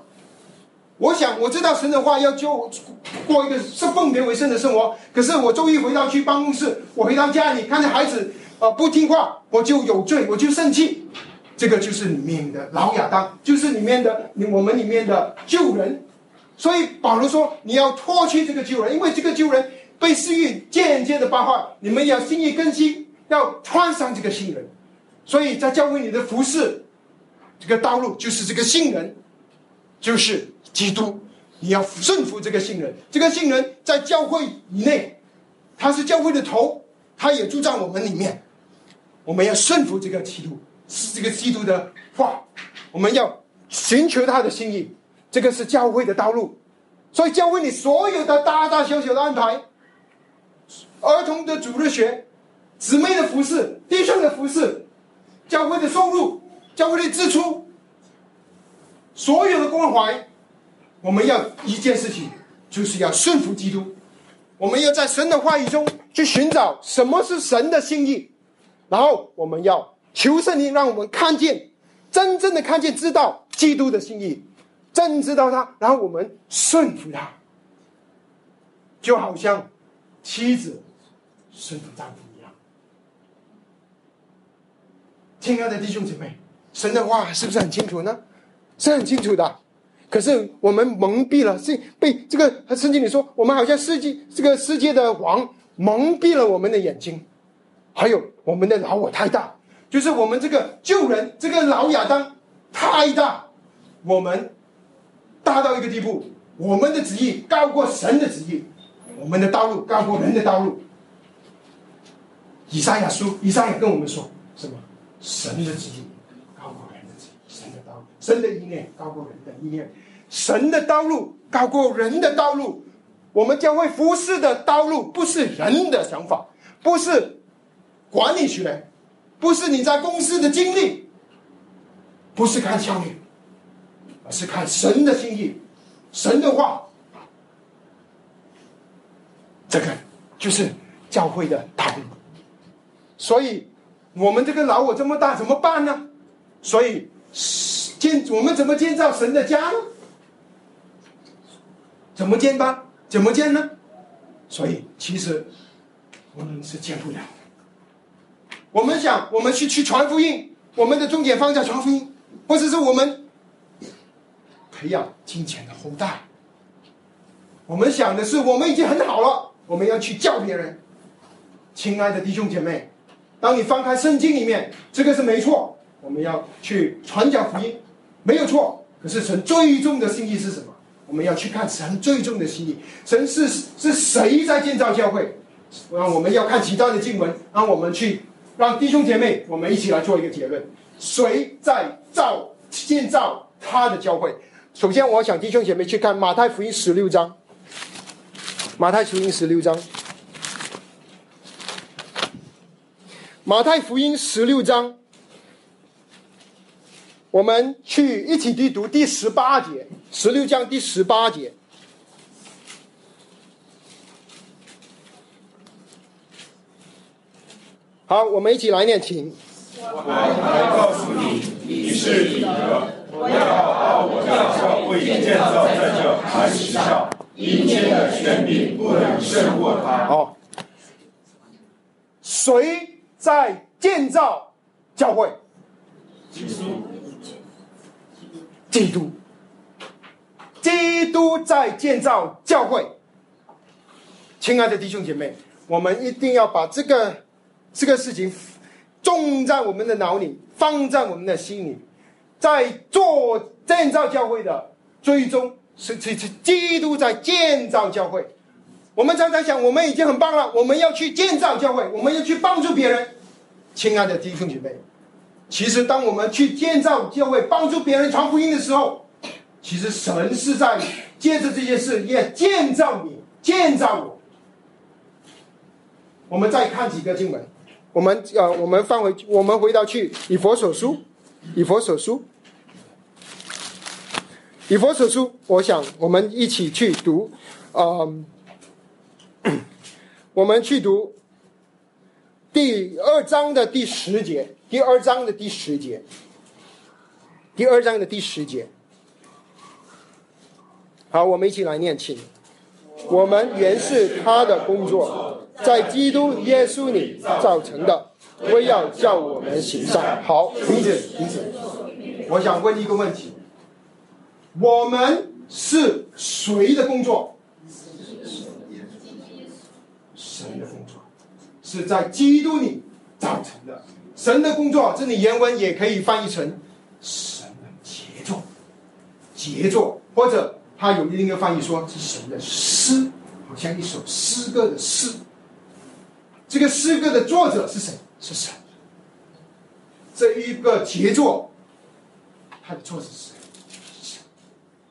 Speaker 1: 我想我知道神的话要救过一个是奉别为圣的生活，可是我周一回到去办公室，我回到家里看见孩子啊不听话，我就有罪，我就生气。这个就是里面的老亚当，就是里面的我们里面的旧人。所以保罗说你要脱去这个旧人，因为这个旧人被私欲渐渐的败坏，你们要心意更新，要穿上这个新人。所以在教会里的服饰，这个道路就是这个新人，就是。基督，你要顺服这个信人。这个信人在教会以内，他是教会的头，他也住在我们里面。我们要顺服这个基督，是这个基督的话。我们要寻求他的心意，这个是教会的道路。所以，教会里所有的大大小小的安排，儿童的主日学，姊妹的服饰，弟兄的服饰，教会的收入，教会的支出，所有的关怀。我们要一件事情，就是要顺服基督。我们要在神的话语中去寻找什么是神的心意，然后我们要求圣灵让我们看见，真正的看见，知道基督的心意，真知道他，然后我们顺服他，就好像妻子顺服丈夫一样。亲爱的弟兄姐妹，神的话是不是很清楚呢？是很清楚的。可是我们蒙蔽了，是被这个圣经里说，我们好像世界这个世界的王蒙蔽了我们的眼睛，还有我们的老我太大，就是我们这个旧人这个老亚当太大，我们大到一个地步，我们的旨意高过神的旨意，我们的道路高过人的道路。以赛亚书，以赛亚跟我们说什么？神的旨意高过人的旨意，神的道路，神的意念高过人的意念。神的道路高过人的道路，我们将会服侍的道路不是人的想法，不是管理学，不是你在公司的经历，不是看效率，而是看神的心意，神的话，这个就是教会的道路。所以，我们这个老我这么大怎么办呢？所以建我们怎么建造神的家呢？怎么建吧？怎么建呢？所以其实我们是建不了。我们想，我们去去传福音，我们的重点放在传福音，或者是我们培养金钱的后代。我们想的是，我们已经很好了，我们要去教别人。亲爱的弟兄姐妹，当你翻开圣经里面，这个是没错，我们要去传讲福音，没有错。可是神最终的心意是什么？我们要去看神最终的心意，神是是谁在建造教会？啊，我们要看其他的经文，让我们去让弟兄姐妹，我们一起来做一个结论：谁在造建造他的教会？首先，我想弟兄姐妹去看马太福音十六章。马太福音十六章，马太福音十六章。我们去一起去读第十八节，十六章第十八节。好，我们一起来念，请。
Speaker 2: 我来告诉你，你是彼得，我要把我的教会建造在这磐石上，阴间的权柄不能胜过他。
Speaker 1: 好，谁在建造教会？
Speaker 2: 基督，
Speaker 1: 基督，在建造教会。亲爱的弟兄姐妹，我们一定要把这个这个事情种在我们的脑里，放在我们的心里，在做建造教会的最终是是是基督在建造教会。我们常常想，我们已经很棒了，我们要去建造教会，我们要去帮助别人。亲爱的弟兄姐妹，其实当我们去建造教会、帮助别人传福音的时候，其实神是在借着这件事也建造你、建造我。我们再看几个经文，我们呃，我们放回，我们回到去以佛所书，以佛所书，以佛所书，我想我们一起去读，嗯。我们去读第二章的第十节，第二章的第十节，第二章的第十节。好，我们一起来念，请。我们原是他的工作，在基督耶稣里造成的，为要叫我们行善。好，停止，停止。我想问一个问题：我们是谁的工作？神的工作是在基督里造成的。神的工作，这里原文也可以翻译成神的杰作，杰作，或者他有另一个翻译说是神的诗，好像一首诗歌的诗。这个诗歌的作者是谁？是神。这一个杰作，他的作者是谁？是神，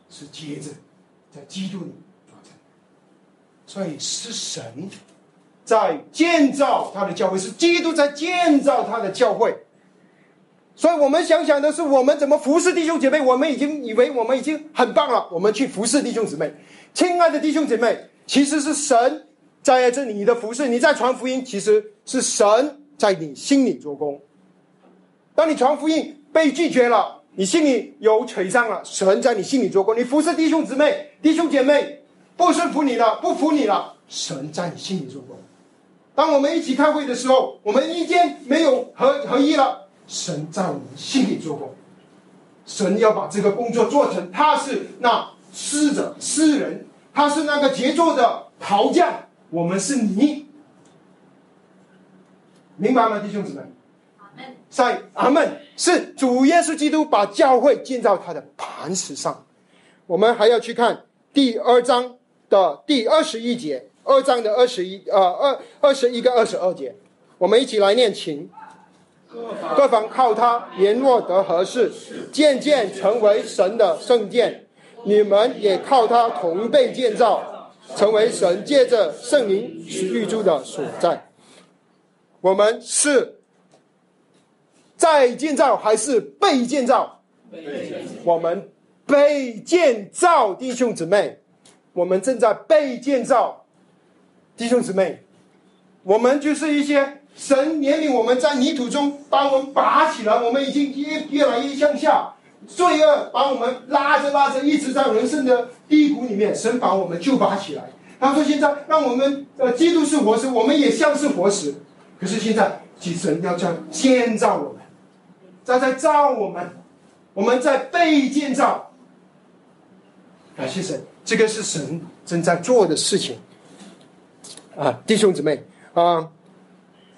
Speaker 1: 是接着在基督里做成，所以是神。在建造他的教会，是基督在建造他的教会。所以我们想想的是，我们怎么服侍弟兄姐妹？我们已经以为我们已经很棒了，我们去服侍弟兄姊妹。亲爱的弟兄姐妹，其实是神在这里的服侍，你在传福音，其实是神在你心里做工。当你传福音被拒绝了，你心里有沮丧了，神在你心里做工。你服侍弟兄姊妹、弟兄姐妹不顺服你了，不服你了，神在你心里做工。当我们一起开会的时候，我们意见没有合合一了，神在我们心里做工，神要把这个工作做成，他是那施者、诗人，他是那个杰作的陶匠，我们是泥，明白吗，弟兄姊妹？在阿门，是主耶稣基督把教会建造他的磐石上。我们还要去看第二章的第二十一节。二章的二十一，呃，二二十一个二十二节，我们一起来念情。各方靠他联络得合适，渐渐成为神的圣殿。你们也靠他同被建造，成为神借着圣灵是玉柱的所在。我们是在建造还是被建造？我们被建造，弟兄姊妹，我们正在被建造。弟兄姊妹，我们就是一些神怜悯我们在泥土中把我们拔起来，我们已经越越来越向下，罪恶把我们拉着拉着，一直在人生的低谷里面，神把我们救拔起来。他说：“现在让我们呃，基督是活石，我们也像是活石。可是现在，神要样建造我们，在在造我们，我们在被建造。感谢神，这个是神正在做的事情。”啊，弟兄姊妹啊，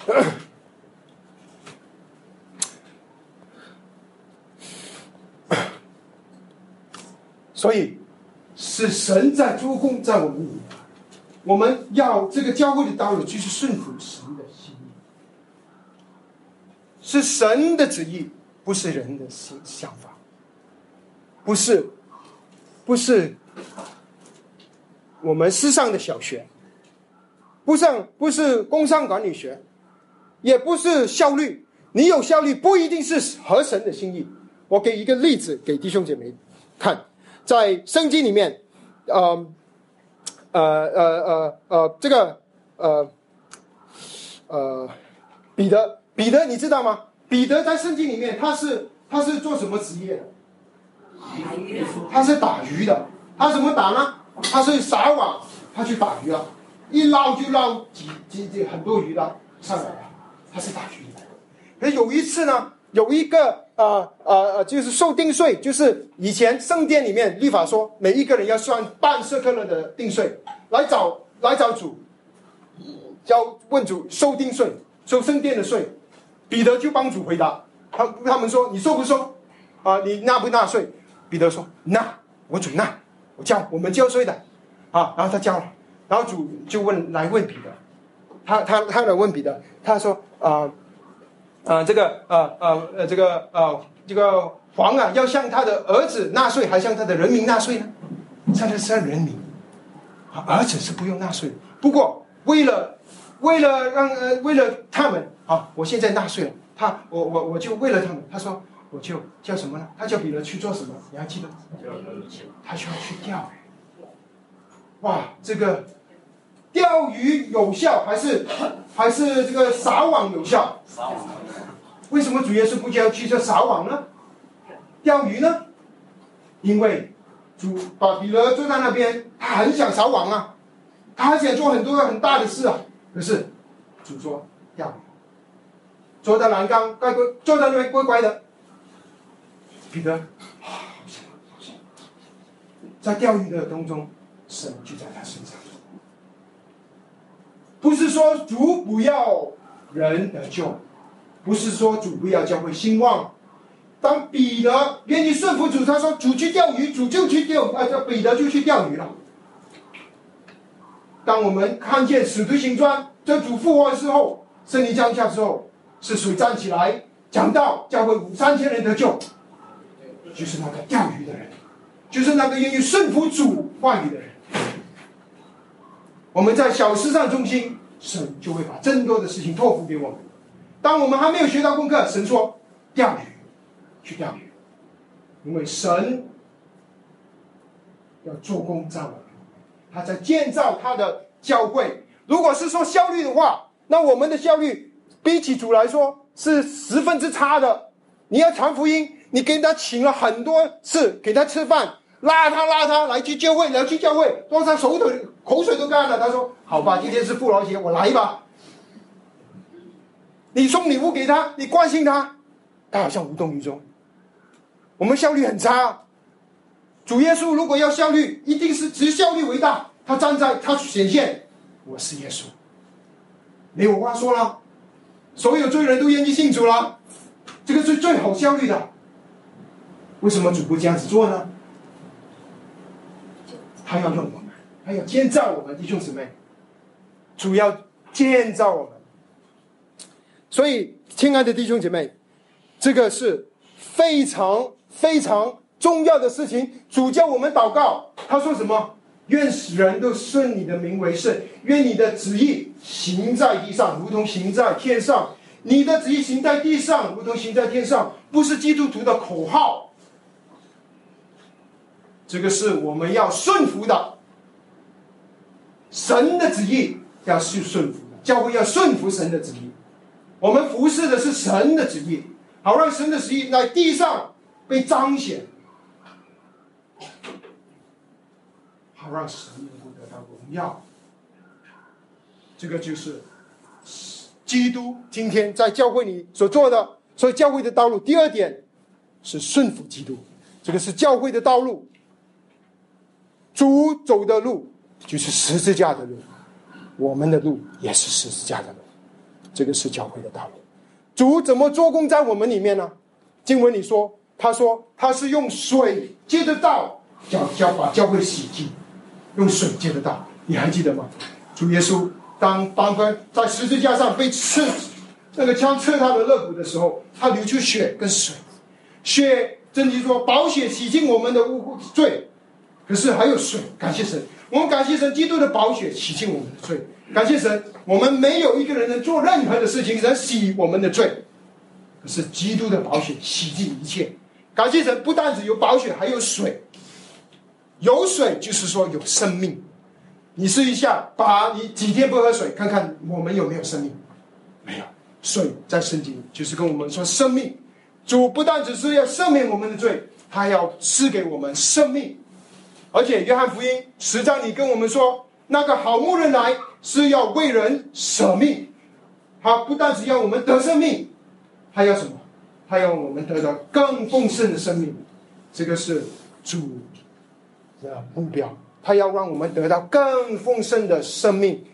Speaker 1: 所以是神在做工在我们里面，我们要这个教会的道路就是顺服神的心意，是神的旨意，不是人的想想法，不是，不是我们世上的小学。不像不是工商管理学，也不是效率。你有效率不一定是合神的心意。我给一个例子给弟兄姐妹看，在圣经里面，呃，呃呃呃呃，这个呃呃，彼得彼得你知道吗？彼得在圣经里面他是他是做什么职业的？他是打鱼的。他怎么打呢？他是撒网，他去打鱼了。一捞就捞几几几很多鱼了上来了，他是大局的。可有一次呢，有一个呃呃呃，就是受定税，就是以前圣殿里面律法说，每一个人要算半舍克勒的定税，来找来找主，交问主收定税，收圣殿的税。彼得就帮主回答，他他们说你收不收？啊，你纳不纳税？彼得说纳，我准纳，我交，我们交税的，啊，然后他交了，然后主就问来问彼得，他他他来问彼得，他说啊啊这个呃呃呃这个呃这个皇啊要向他的儿子纳税，还向他的人民纳税呢？向他向人民，啊儿子是不用纳税，不过为了为了让呃为了他们啊，我现在纳税了，他我我我就为了他们，他说。我就叫什么呢？他叫彼得去做什么？你还记得？他需要去钓鱼。哇，这个钓鱼有效还是 还是这个撒网有效？撒网。为什么主耶稣不叫去这撒网呢？钓鱼呢？因为主把彼得坐在那边，他很想撒网啊，他很想做很多很大的事啊。可是主说钓鱼，坐在栏杆乖乖坐在那边乖乖的。彼得，在钓鱼的当中，神就在他身上。不是说主不要人得救，不是说主不要教会兴旺。当彼得愿意顺服主，他说主去钓鱼，主就去钓，啊，叫彼得就去钓鱼了。当我们看见使徒行传这主复活之后，圣灵降下之后，是谁站起来讲道，教会五三千人得救？就是那个钓鱼的人，就是那个愿意顺服主话语的人。我们在小事上中心，神就会把更多的事情托付给我们。当我们还没有学到功课，神说钓鱼，去钓鱼，因为神要做工造了，他在建造他的教会。如果是说效率的话，那我们的效率比起主来说是十分之差的。你要传福音。你给他请了很多次，给他吃饭，拉他拉他来去教会，来去教会，多他手头口水都干了。他说：“好吧，今天是父老节，我来吧。”你送礼物给他，你关心他，他好像无动于衷。我们效率很差。主耶稣如果要效率，一定是只效率为大。他站在他显现，我是耶稣，没有话说了。所有罪人都愿意信主了，这个是最好效率的。为什么主不这样子做呢？他要用我们，他要建造我们弟兄姊妹，主要建造我们。所以，亲爱的弟兄姐妹，这个是非常非常重要的事情。主叫我们祷告，他说什么？愿使人都顺你的名为圣，愿你的旨意行在地上，如同行在天上。你的旨意行在地上，如同行在天上，不是基督徒的口号。这个是我们要顺服的，神的旨意要去顺服，教会要顺服神的旨意。我们服侍的是神的旨意，好让神的旨意在地上被彰显，好让神能够得到荣耀。这个就是基督今天在教会里所做的，所以教会的道路第二点是顺服基督，这个是教会的道路。主走的路就是十字架的路，我们的路也是十字架的路，这个是教会的道路。主怎么做工在我们里面呢？经文里说，他说他是用水接着道，教教把教会洗净，用水接着道。你还记得吗？主耶稣当当分在十字架上被刺，那个枪刺他的肋骨的时候，他流出血跟水，血真经说宝血洗净我们的污秽罪。可是还有水，感谢神，我们感谢神，基督的宝血洗净我们的罪。感谢神，我们没有一个人能做任何的事情能洗我们的罪。可是基督的宝血洗净一切。感谢神，不但只有宝血，还有水。有水就是说有生命。你试一下，把你几天不喝水，看看我们有没有生命？没有。水在圣经就是跟我们说生命。主不但只是要赦免我们的罪，他要赐给我们生命。而且，约翰福音十章里跟我们说，那个好牧人来是要为人舍命，他不但只要我们得生命，还要什么？还要我们得到更丰盛的生命。这个是主的目标，他要让我们得到更丰盛的生命。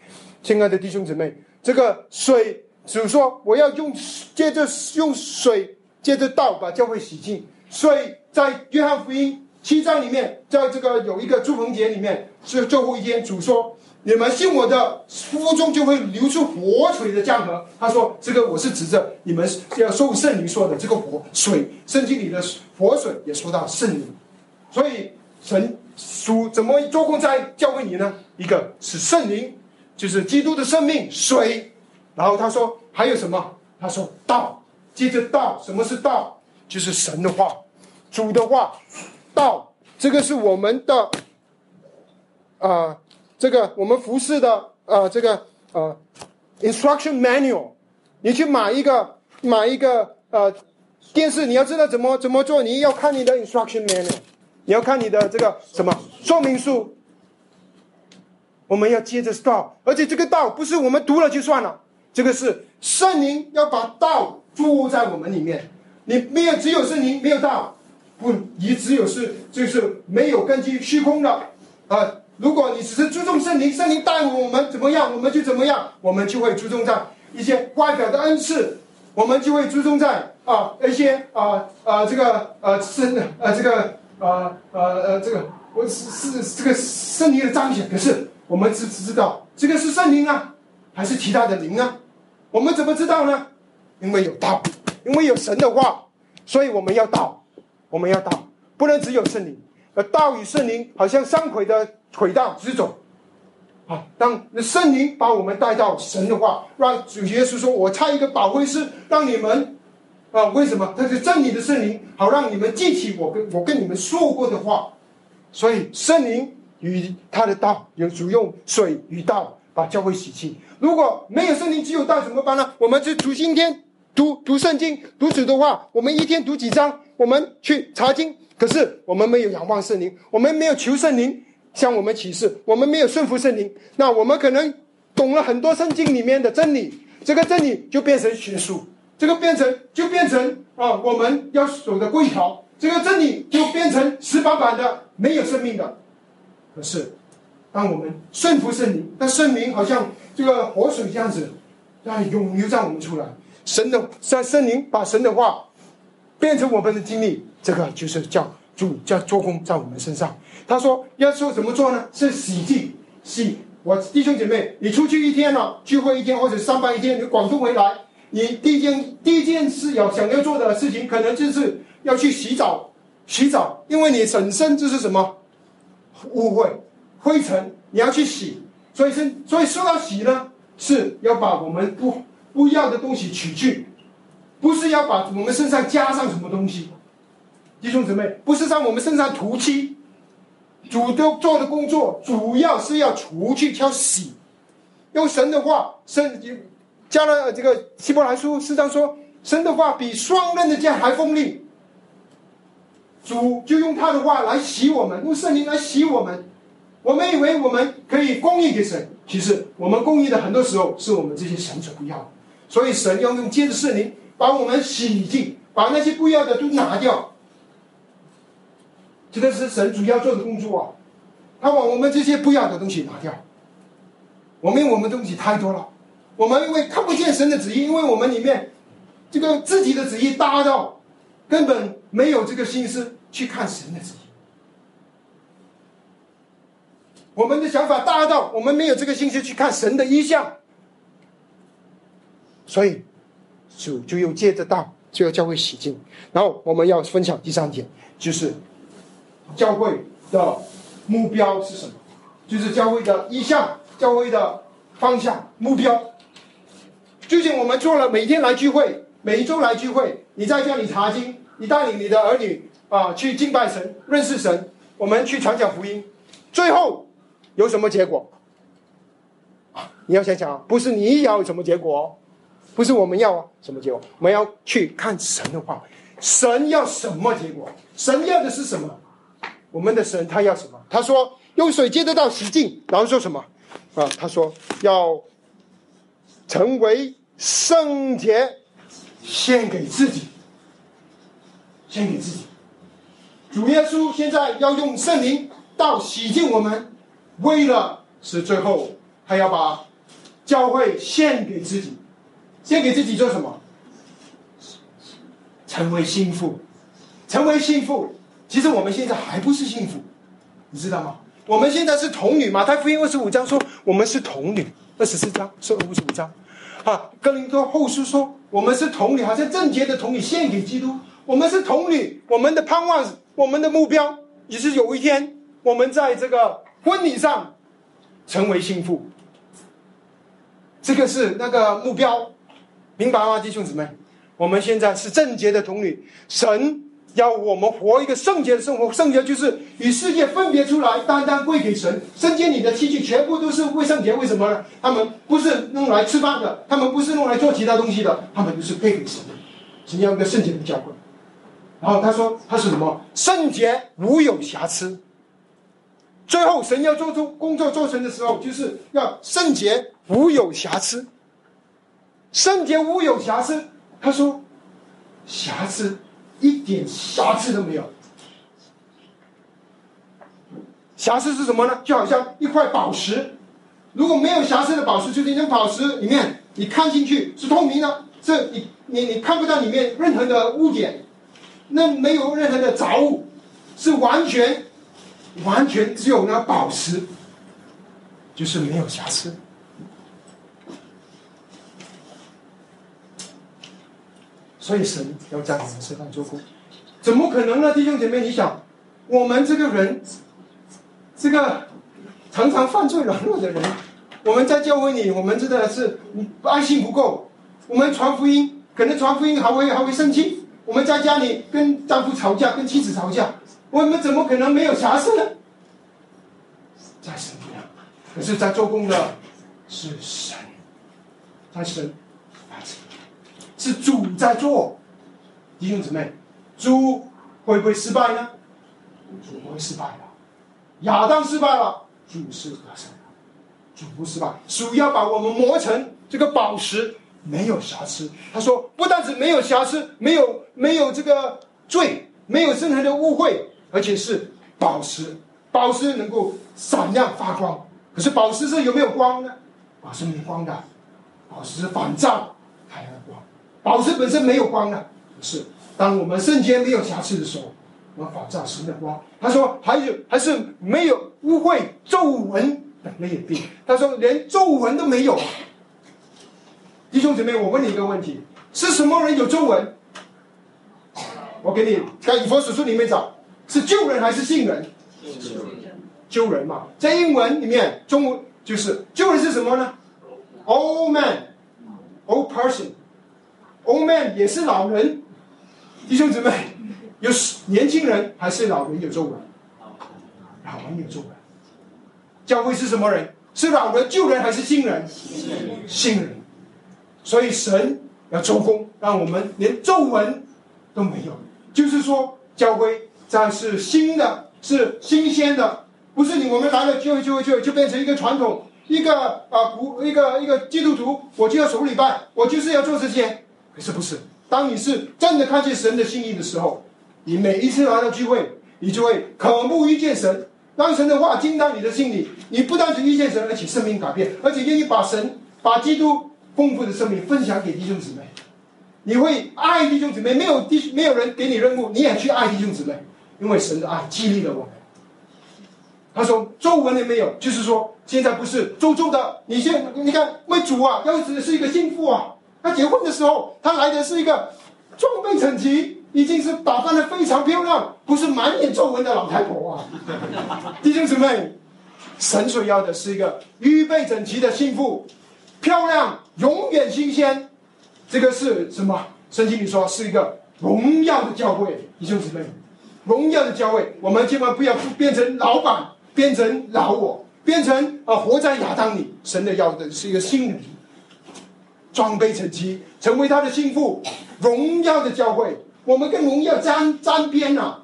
Speaker 1: 亲爱的弟兄姊妹，这个水，主说我要用，接着用水，接着道把教会洗净。水在约翰福音七章里面，在这个有一个祝棚节里面，是最后一天，主说。你们信我的，腹中就会流出活水的江河。他说：“这个我是指着你们要受圣灵说的这个活水，圣经里的活水也说到圣灵。所以神主怎么做工在教会你呢？一个是圣灵，就是基督的生命水。然后他说还有什么？他说道，接着道，什么是道？就是神的话，主的话，道。这个是我们的啊。”这个我们服饰的呃，这个呃，instruction manual，你去买一个买一个呃电视，你要知道怎么怎么做，你要看你的 instruction manual，你要看你的这个什么说明书。我们要接着道，而且这个道不是我们读了就算了，这个是圣灵要把道住在我们里面。你没有只有圣灵没有道，不，你只有是就是没有根基虚空的啊。如果你只是注重圣灵，圣灵带我们怎么样，我们就怎么样，我们就会注重在一些外表的恩赐，我们就会注重在啊一些啊啊这个呃圣呃这个呃呃呃这个我是是这个圣灵的彰显。可是我们只只知道这个是圣灵啊，还是其他的灵啊？我们怎么知道呢？因为有道，因为有神的话，所以我们要道，我们要道，不能只有圣灵。而道与圣灵好像三轨的。轨道直走，啊！当圣灵把我们带到神的话，让主耶稣说：“我差一个保惠师，让你们啊，为什么？他是真理的圣灵，好让你们记起我跟我跟你们说过的话。所以圣灵与他的道，有主用水与道把教会洗净。如果没有圣灵，只有道怎么办呢？我们就读今天读读圣经，读主的话，我们一天读几章，我们去查经。可是我们没有仰望圣灵，我们没有求圣灵。”向我们启示，我们没有顺服圣灵，那我们可能懂了很多圣经里面的真理，这个真理就变成学术，这个变成就变成啊我们要守的规条，这个真理就变成死板板的，没有生命的。可是，当我们顺服圣灵，那圣灵好像这个活水这样子，啊涌流在我们出来，神的在圣灵把神的话变成我们的经历，这个就是叫主叫做工在我们身上。他说：“要说怎么做呢？是洗净洗。我弟兄姐妹，你出去一天了，聚会一天或者上班一天，你广东回来，你第一件第一件事要想要做的事情，可能就是要去洗澡。洗澡，因为你本身就是什么污秽、灰尘，你要去洗。所以是所以说到洗呢，是要把我们不不要的东西取去，不是要把我们身上加上什么东西。弟兄姊妹，不是在我们身上涂漆。”主都做的工作主要是要除去挑洗，用神的话，神加了这个希伯来书四章说，神的话比双刃的剑还锋利。主就用他的话来洗我们，用圣灵来洗我们。我们以为我们可以供应给神，其实我们供应的很多时候是我们这些神所不要。所以神要用借着圣灵把我们洗净，把那些不要的都拿掉。这个是神主要做的工作啊，他把我们这些不要的东西拿掉。我们我们东西太多了，我们因为看不见神的旨意，因为我们里面这个自己的旨意大到根本没有这个心思去看神的旨意。我们的想法大到我们没有这个心思去看神的意象，所以主就又借着道就要教会洗净。然后我们要分享第三点，就是。教会的目标是什么？就是教会的意向、教会的方向、目标。究竟我们做了每天来聚会，每一周来聚会，你在家里查经，你带领你的儿女啊去敬拜神、认识神，我们去传讲福音，最后有什么结果？你要想想，不是你要什么结果，不是我们要啊什么结果，我们要去看神的话，神要什么结果？神要的是什么？我们的神他要什么？他说用水接得到洗净，然后说什么？啊，他说要成为圣洁，献给自己，献给自己。主耶稣现在要用圣灵到洗净我们，为了是最后，他要把教会献给自己，献给自己做什么？成为幸福，成为幸福。其实我们现在还不是幸福，你知道吗？我们现在是童女。马太福音二十五章说我们是童女，二十四章是二十五章。啊，哥林多后书说我们是童女，好像贞洁的童女献给基督。我们是童女，我们的盼望，我们的目标，也是有一天我们在这个婚礼上成为幸福。这个是那个目标，明白吗，弟兄姊妹？我们现在是圣洁的童女，神要我们活一个圣洁的生活。圣洁就是与世界分别出来，单单归给神。圣洁里的器具全部都是为圣洁，为什么呢？他们不是用来吃饭的，他们不是用来做其他东西的，他们都是配给神的。神要一个圣洁的教会。然后他说他是什么？圣洁无有瑕疵。最后神要做出工作做成的时候，就是要圣洁无有瑕疵。圣洁无有瑕疵。他说：“瑕疵，一点瑕疵都没有。瑕疵是什么呢？就好像一块宝石，如果没有瑕疵的宝石，就是一张宝石里面，你看进去是透明的，这你你你看不到里面任何的污点，那没有任何的杂物，是完全完全只有那宝石，就是没有瑕疵。”所以神要在我们身上做工，怎么可能呢？弟兄姐妹，你想，我们这个人，这个常常犯罪软弱的人，我们在教会里，我们真的是爱心不够。我们传福音，可能传福音还会还会生气。我们在家里跟丈夫吵架，跟妻子吵架，我们怎么可能没有瑕疵呢？在神不样，可是，在做工的是神，在神。是主在做，弟兄姊妹，主会不会失败呢？主不会失败的。亚当失败了，主是得胜的。主不失败，主要把我们磨成这个宝石，没有瑕疵。他说，不但是没有瑕疵，没有没有这个罪，没有任何的误会，而且是宝石。宝石能够闪亮发光。可是宝石是有没有光呢？宝石没光的，宝石是反照太阳的光。宝石本身没有光的，是当我们圣洁没有瑕疵的时候，我们反照神的光。他说还有还是没有污秽皱纹等类病。他说连皱纹都没有。弟兄姊妹，我问你一个问题：是什么人有皱纹？我给你在以佛所书里面找，是旧人还是新人？旧人嘛，在英文里面，中文就是旧人是什么呢？Old man，old person。Old man 也是老人，弟兄姊妹，有年轻人还是老人有皱纹？老人有皱纹。教会是什么人？是老人、旧人还是新人？新人。所以神要周公，让我们连皱纹都没有。就是说，教会在是新的，是新鲜的，不是你我们来了就会就会就就变成一个传统，一个啊不一个一个基督徒，我就要守礼拜，我就是要做这些。是不是？当你是真的看见神的心意的时候，你每一次来到聚会，你就会渴慕遇见神，让神的话进到你的心里。你不单只遇见神，而且生命改变，而且愿意把神、把基督丰富的生命分享给弟兄姊妹。你会爱弟兄姊妹，没有弟没有人给你任务，你也去爱弟兄姊妹，因为神的爱激励了我们。他说：“皱纹也没有，就是说现在不是皱皱的。你现你看，为主啊，要的是一个幸福啊。”他结婚的时候，他来的是一个装备整齐，已经是打扮的非常漂亮，不是满脸皱纹的老太婆啊！弟兄姊妹，神所要的是一个预备整齐的幸福，漂亮，永远新鲜。这个是什么？圣经里说是一个荣耀的教会。弟兄姊妹，荣耀的教会，我们千万不要变成老板，变成老我，变成啊活在亚当里。神的要的是一个新人。装备成齐，成为他的心腹，荣耀的教会。我们跟荣耀沾沾边呐，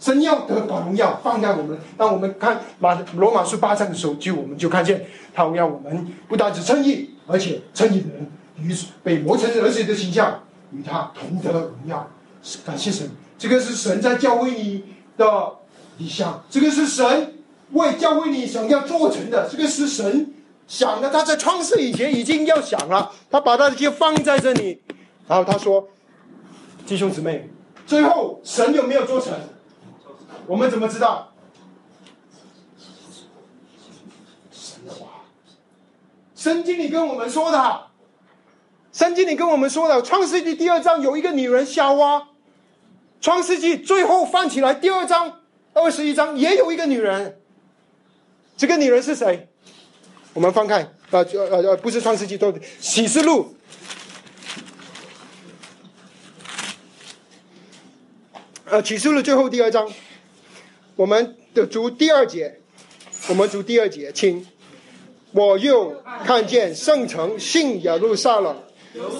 Speaker 1: 神要得把荣耀放在我们。当我们看马罗马书八章的时候，就我们就看见他要我们不单只称义，而且称义的人与被磨成儿子的形象，与他同得荣耀。感谢神，这个是神在教会你的理想，这个是神为教会你想要做成的，这个是神想的。他在创世以前已经要想了，他把他的就放在这里，然后他说：“弟兄姊妹，最后神有没有做成？我们怎么知道？”神的话，圣经里跟我们说的，圣经里跟我们说的，《创世纪》第二章有一个女人夏娃。创世纪最后翻起来，第二章二十一章也有一个女人。这个女人是谁？我们翻看啊，呃呃，不是创世纪，都启示录。呃，启示录最后第二章，我们的读第二节，我们读第二节，请。我又看见圣城信耶路撒冷，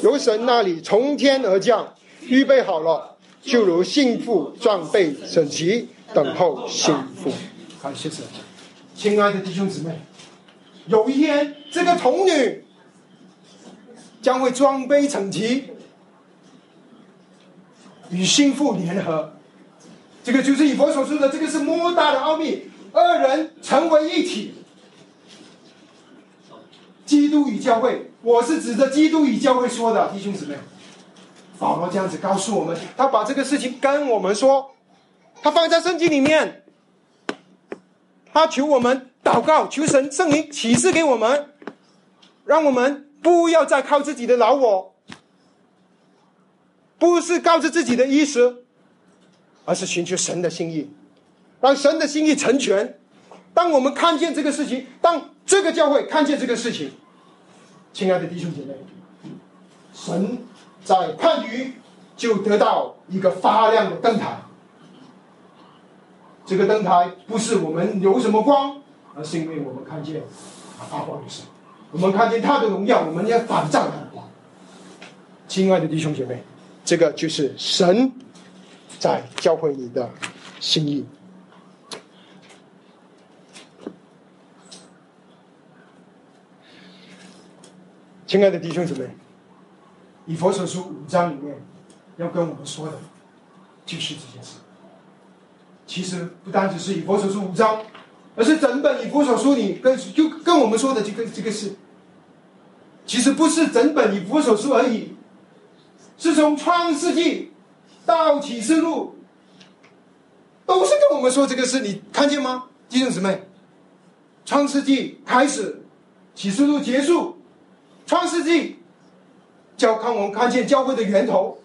Speaker 1: 由神那里从天而降，预备好了。就如幸福装备整齐，等候幸福。好，谢谢，亲爱的弟兄姊妹，有一天这个童女将会装备整齐，与幸福联合。这个就是以佛所说的，这个是莫大的奥秘，二人成为一体。基督与教会，我是指着基督与教会说的，弟兄姊妹。保罗这样子告诉我们，他把这个事情跟我们说，他放在圣经里面，他求我们祷告，求神圣灵启示给我们，让我们不要再靠自己的老我，不是靠着自己的意识，而是寻求神的心意，让神的心意成全。当我们看见这个事情，当这个教会看见这个事情，亲爱的弟兄姐妹，神。在番禺就得到一个发亮的灯台。这个灯台不是我们有什么光，而是因为我们看见他发光的时候，我们看见他的荣耀，我们要反照他的光。亲爱的弟兄姐妹，这个就是神在教会你的心意。亲爱的弟兄姊妹。以佛所书五章里面要跟我们说的，就是这件事。其实不单只是以佛所书五章，而是整本以佛所书里跟就跟我们说的这个这个事。其实不是整本以佛所书而已，是从创世纪到启示录，都是跟我们说这个事。你看见吗，弟兄姊妹？创世纪开始，启示录结束，创世纪。教看我们看见教会的源头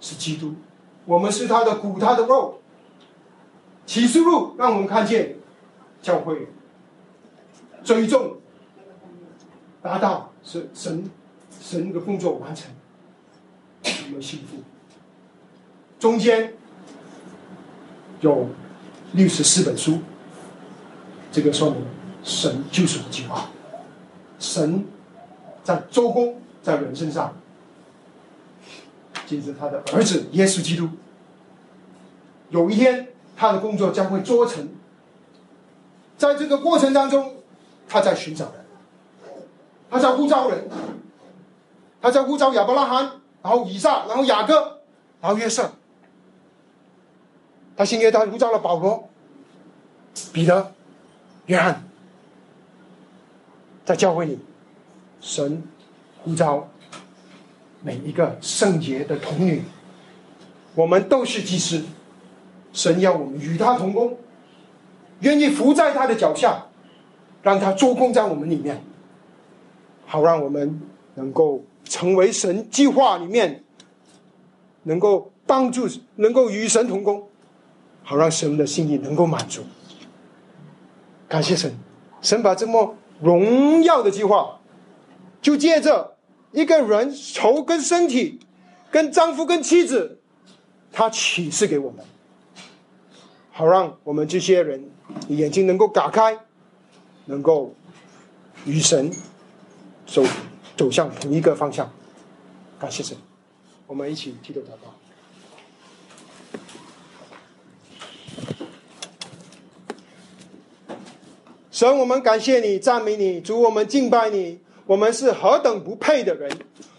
Speaker 1: 是基督，我们是他的骨，他的肉。启示录让我们看见教会最终达到是神神的工作完成，我们幸福。中间有六十四本书，这个说明神就是计划，神在周公。在人身上，就是他的儿子耶稣基督，有一天他的工作将会做成。在这个过程当中，他在寻找人，他在呼召人，他在呼召亚伯拉罕，然后以撒，然后雅各，然后约瑟。他新约他呼召了保罗、彼得、约翰，在教会里，神。呼召每一个圣洁的童女，我们都是祭司，神要我们与他同工，愿意伏在他的脚下，让他做工在我们里面，好让我们能够成为神计划里面，能够帮助，能够与神同工，好让神的心意能够满足。感谢神，神把这么荣耀的计划，就借着。一个人头跟身体，跟丈夫跟妻子，他启示给我们，好让我们这些人眼睛能够打开，能够与神走走向同一个方向。感谢神，我们一起低头祷告。神，我们感谢你，赞美你，主，我们敬拜你。我们是何等不配的人，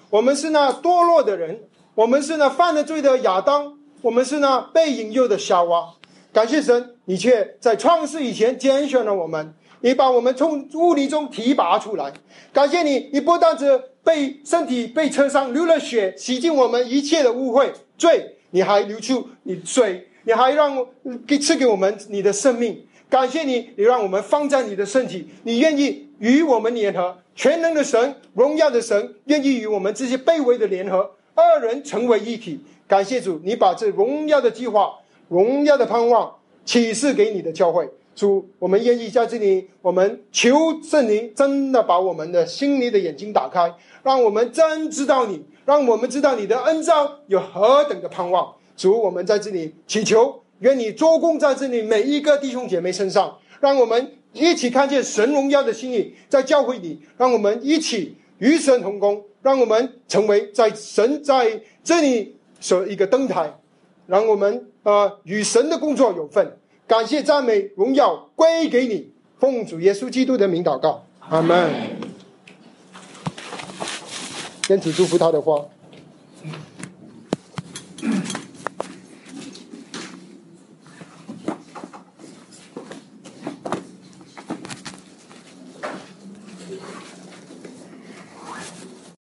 Speaker 1: 我们是那堕落的人，我们是那犯了罪的亚当，我们是那被引诱的夏娃。感谢神，你却在创世以前拣选了我们，你把我们从污泥中提拔出来。感谢你，你不但只被身体被车上流了血，洗净我们一切的污秽罪，你还流出你水，你还让给赐给我们你的生命。感谢你，你让我们放在你的身体，你愿意与我们联合，全能的神，荣耀的神，愿意与我们这些卑微的联合，二人成为一体。感谢主，你把这荣耀的计划、荣耀的盼望启示给你的教会。主，我们愿意在这里，我们求圣灵真的把我们的心里的眼睛打开，让我们真知道你，让我们知道你的恩召有何等的盼望。主，我们在这里祈求。愿你做工在这里每一个弟兄姐妹身上，让我们一起看见神荣耀的心意在教会里，让我们一起与神同工，让我们成为在神在这里所一个灯台，让我们呃与神的工作有份。感谢赞美荣耀归给你，奉主耶稣基督的名祷告，阿门。天主祝福他的话。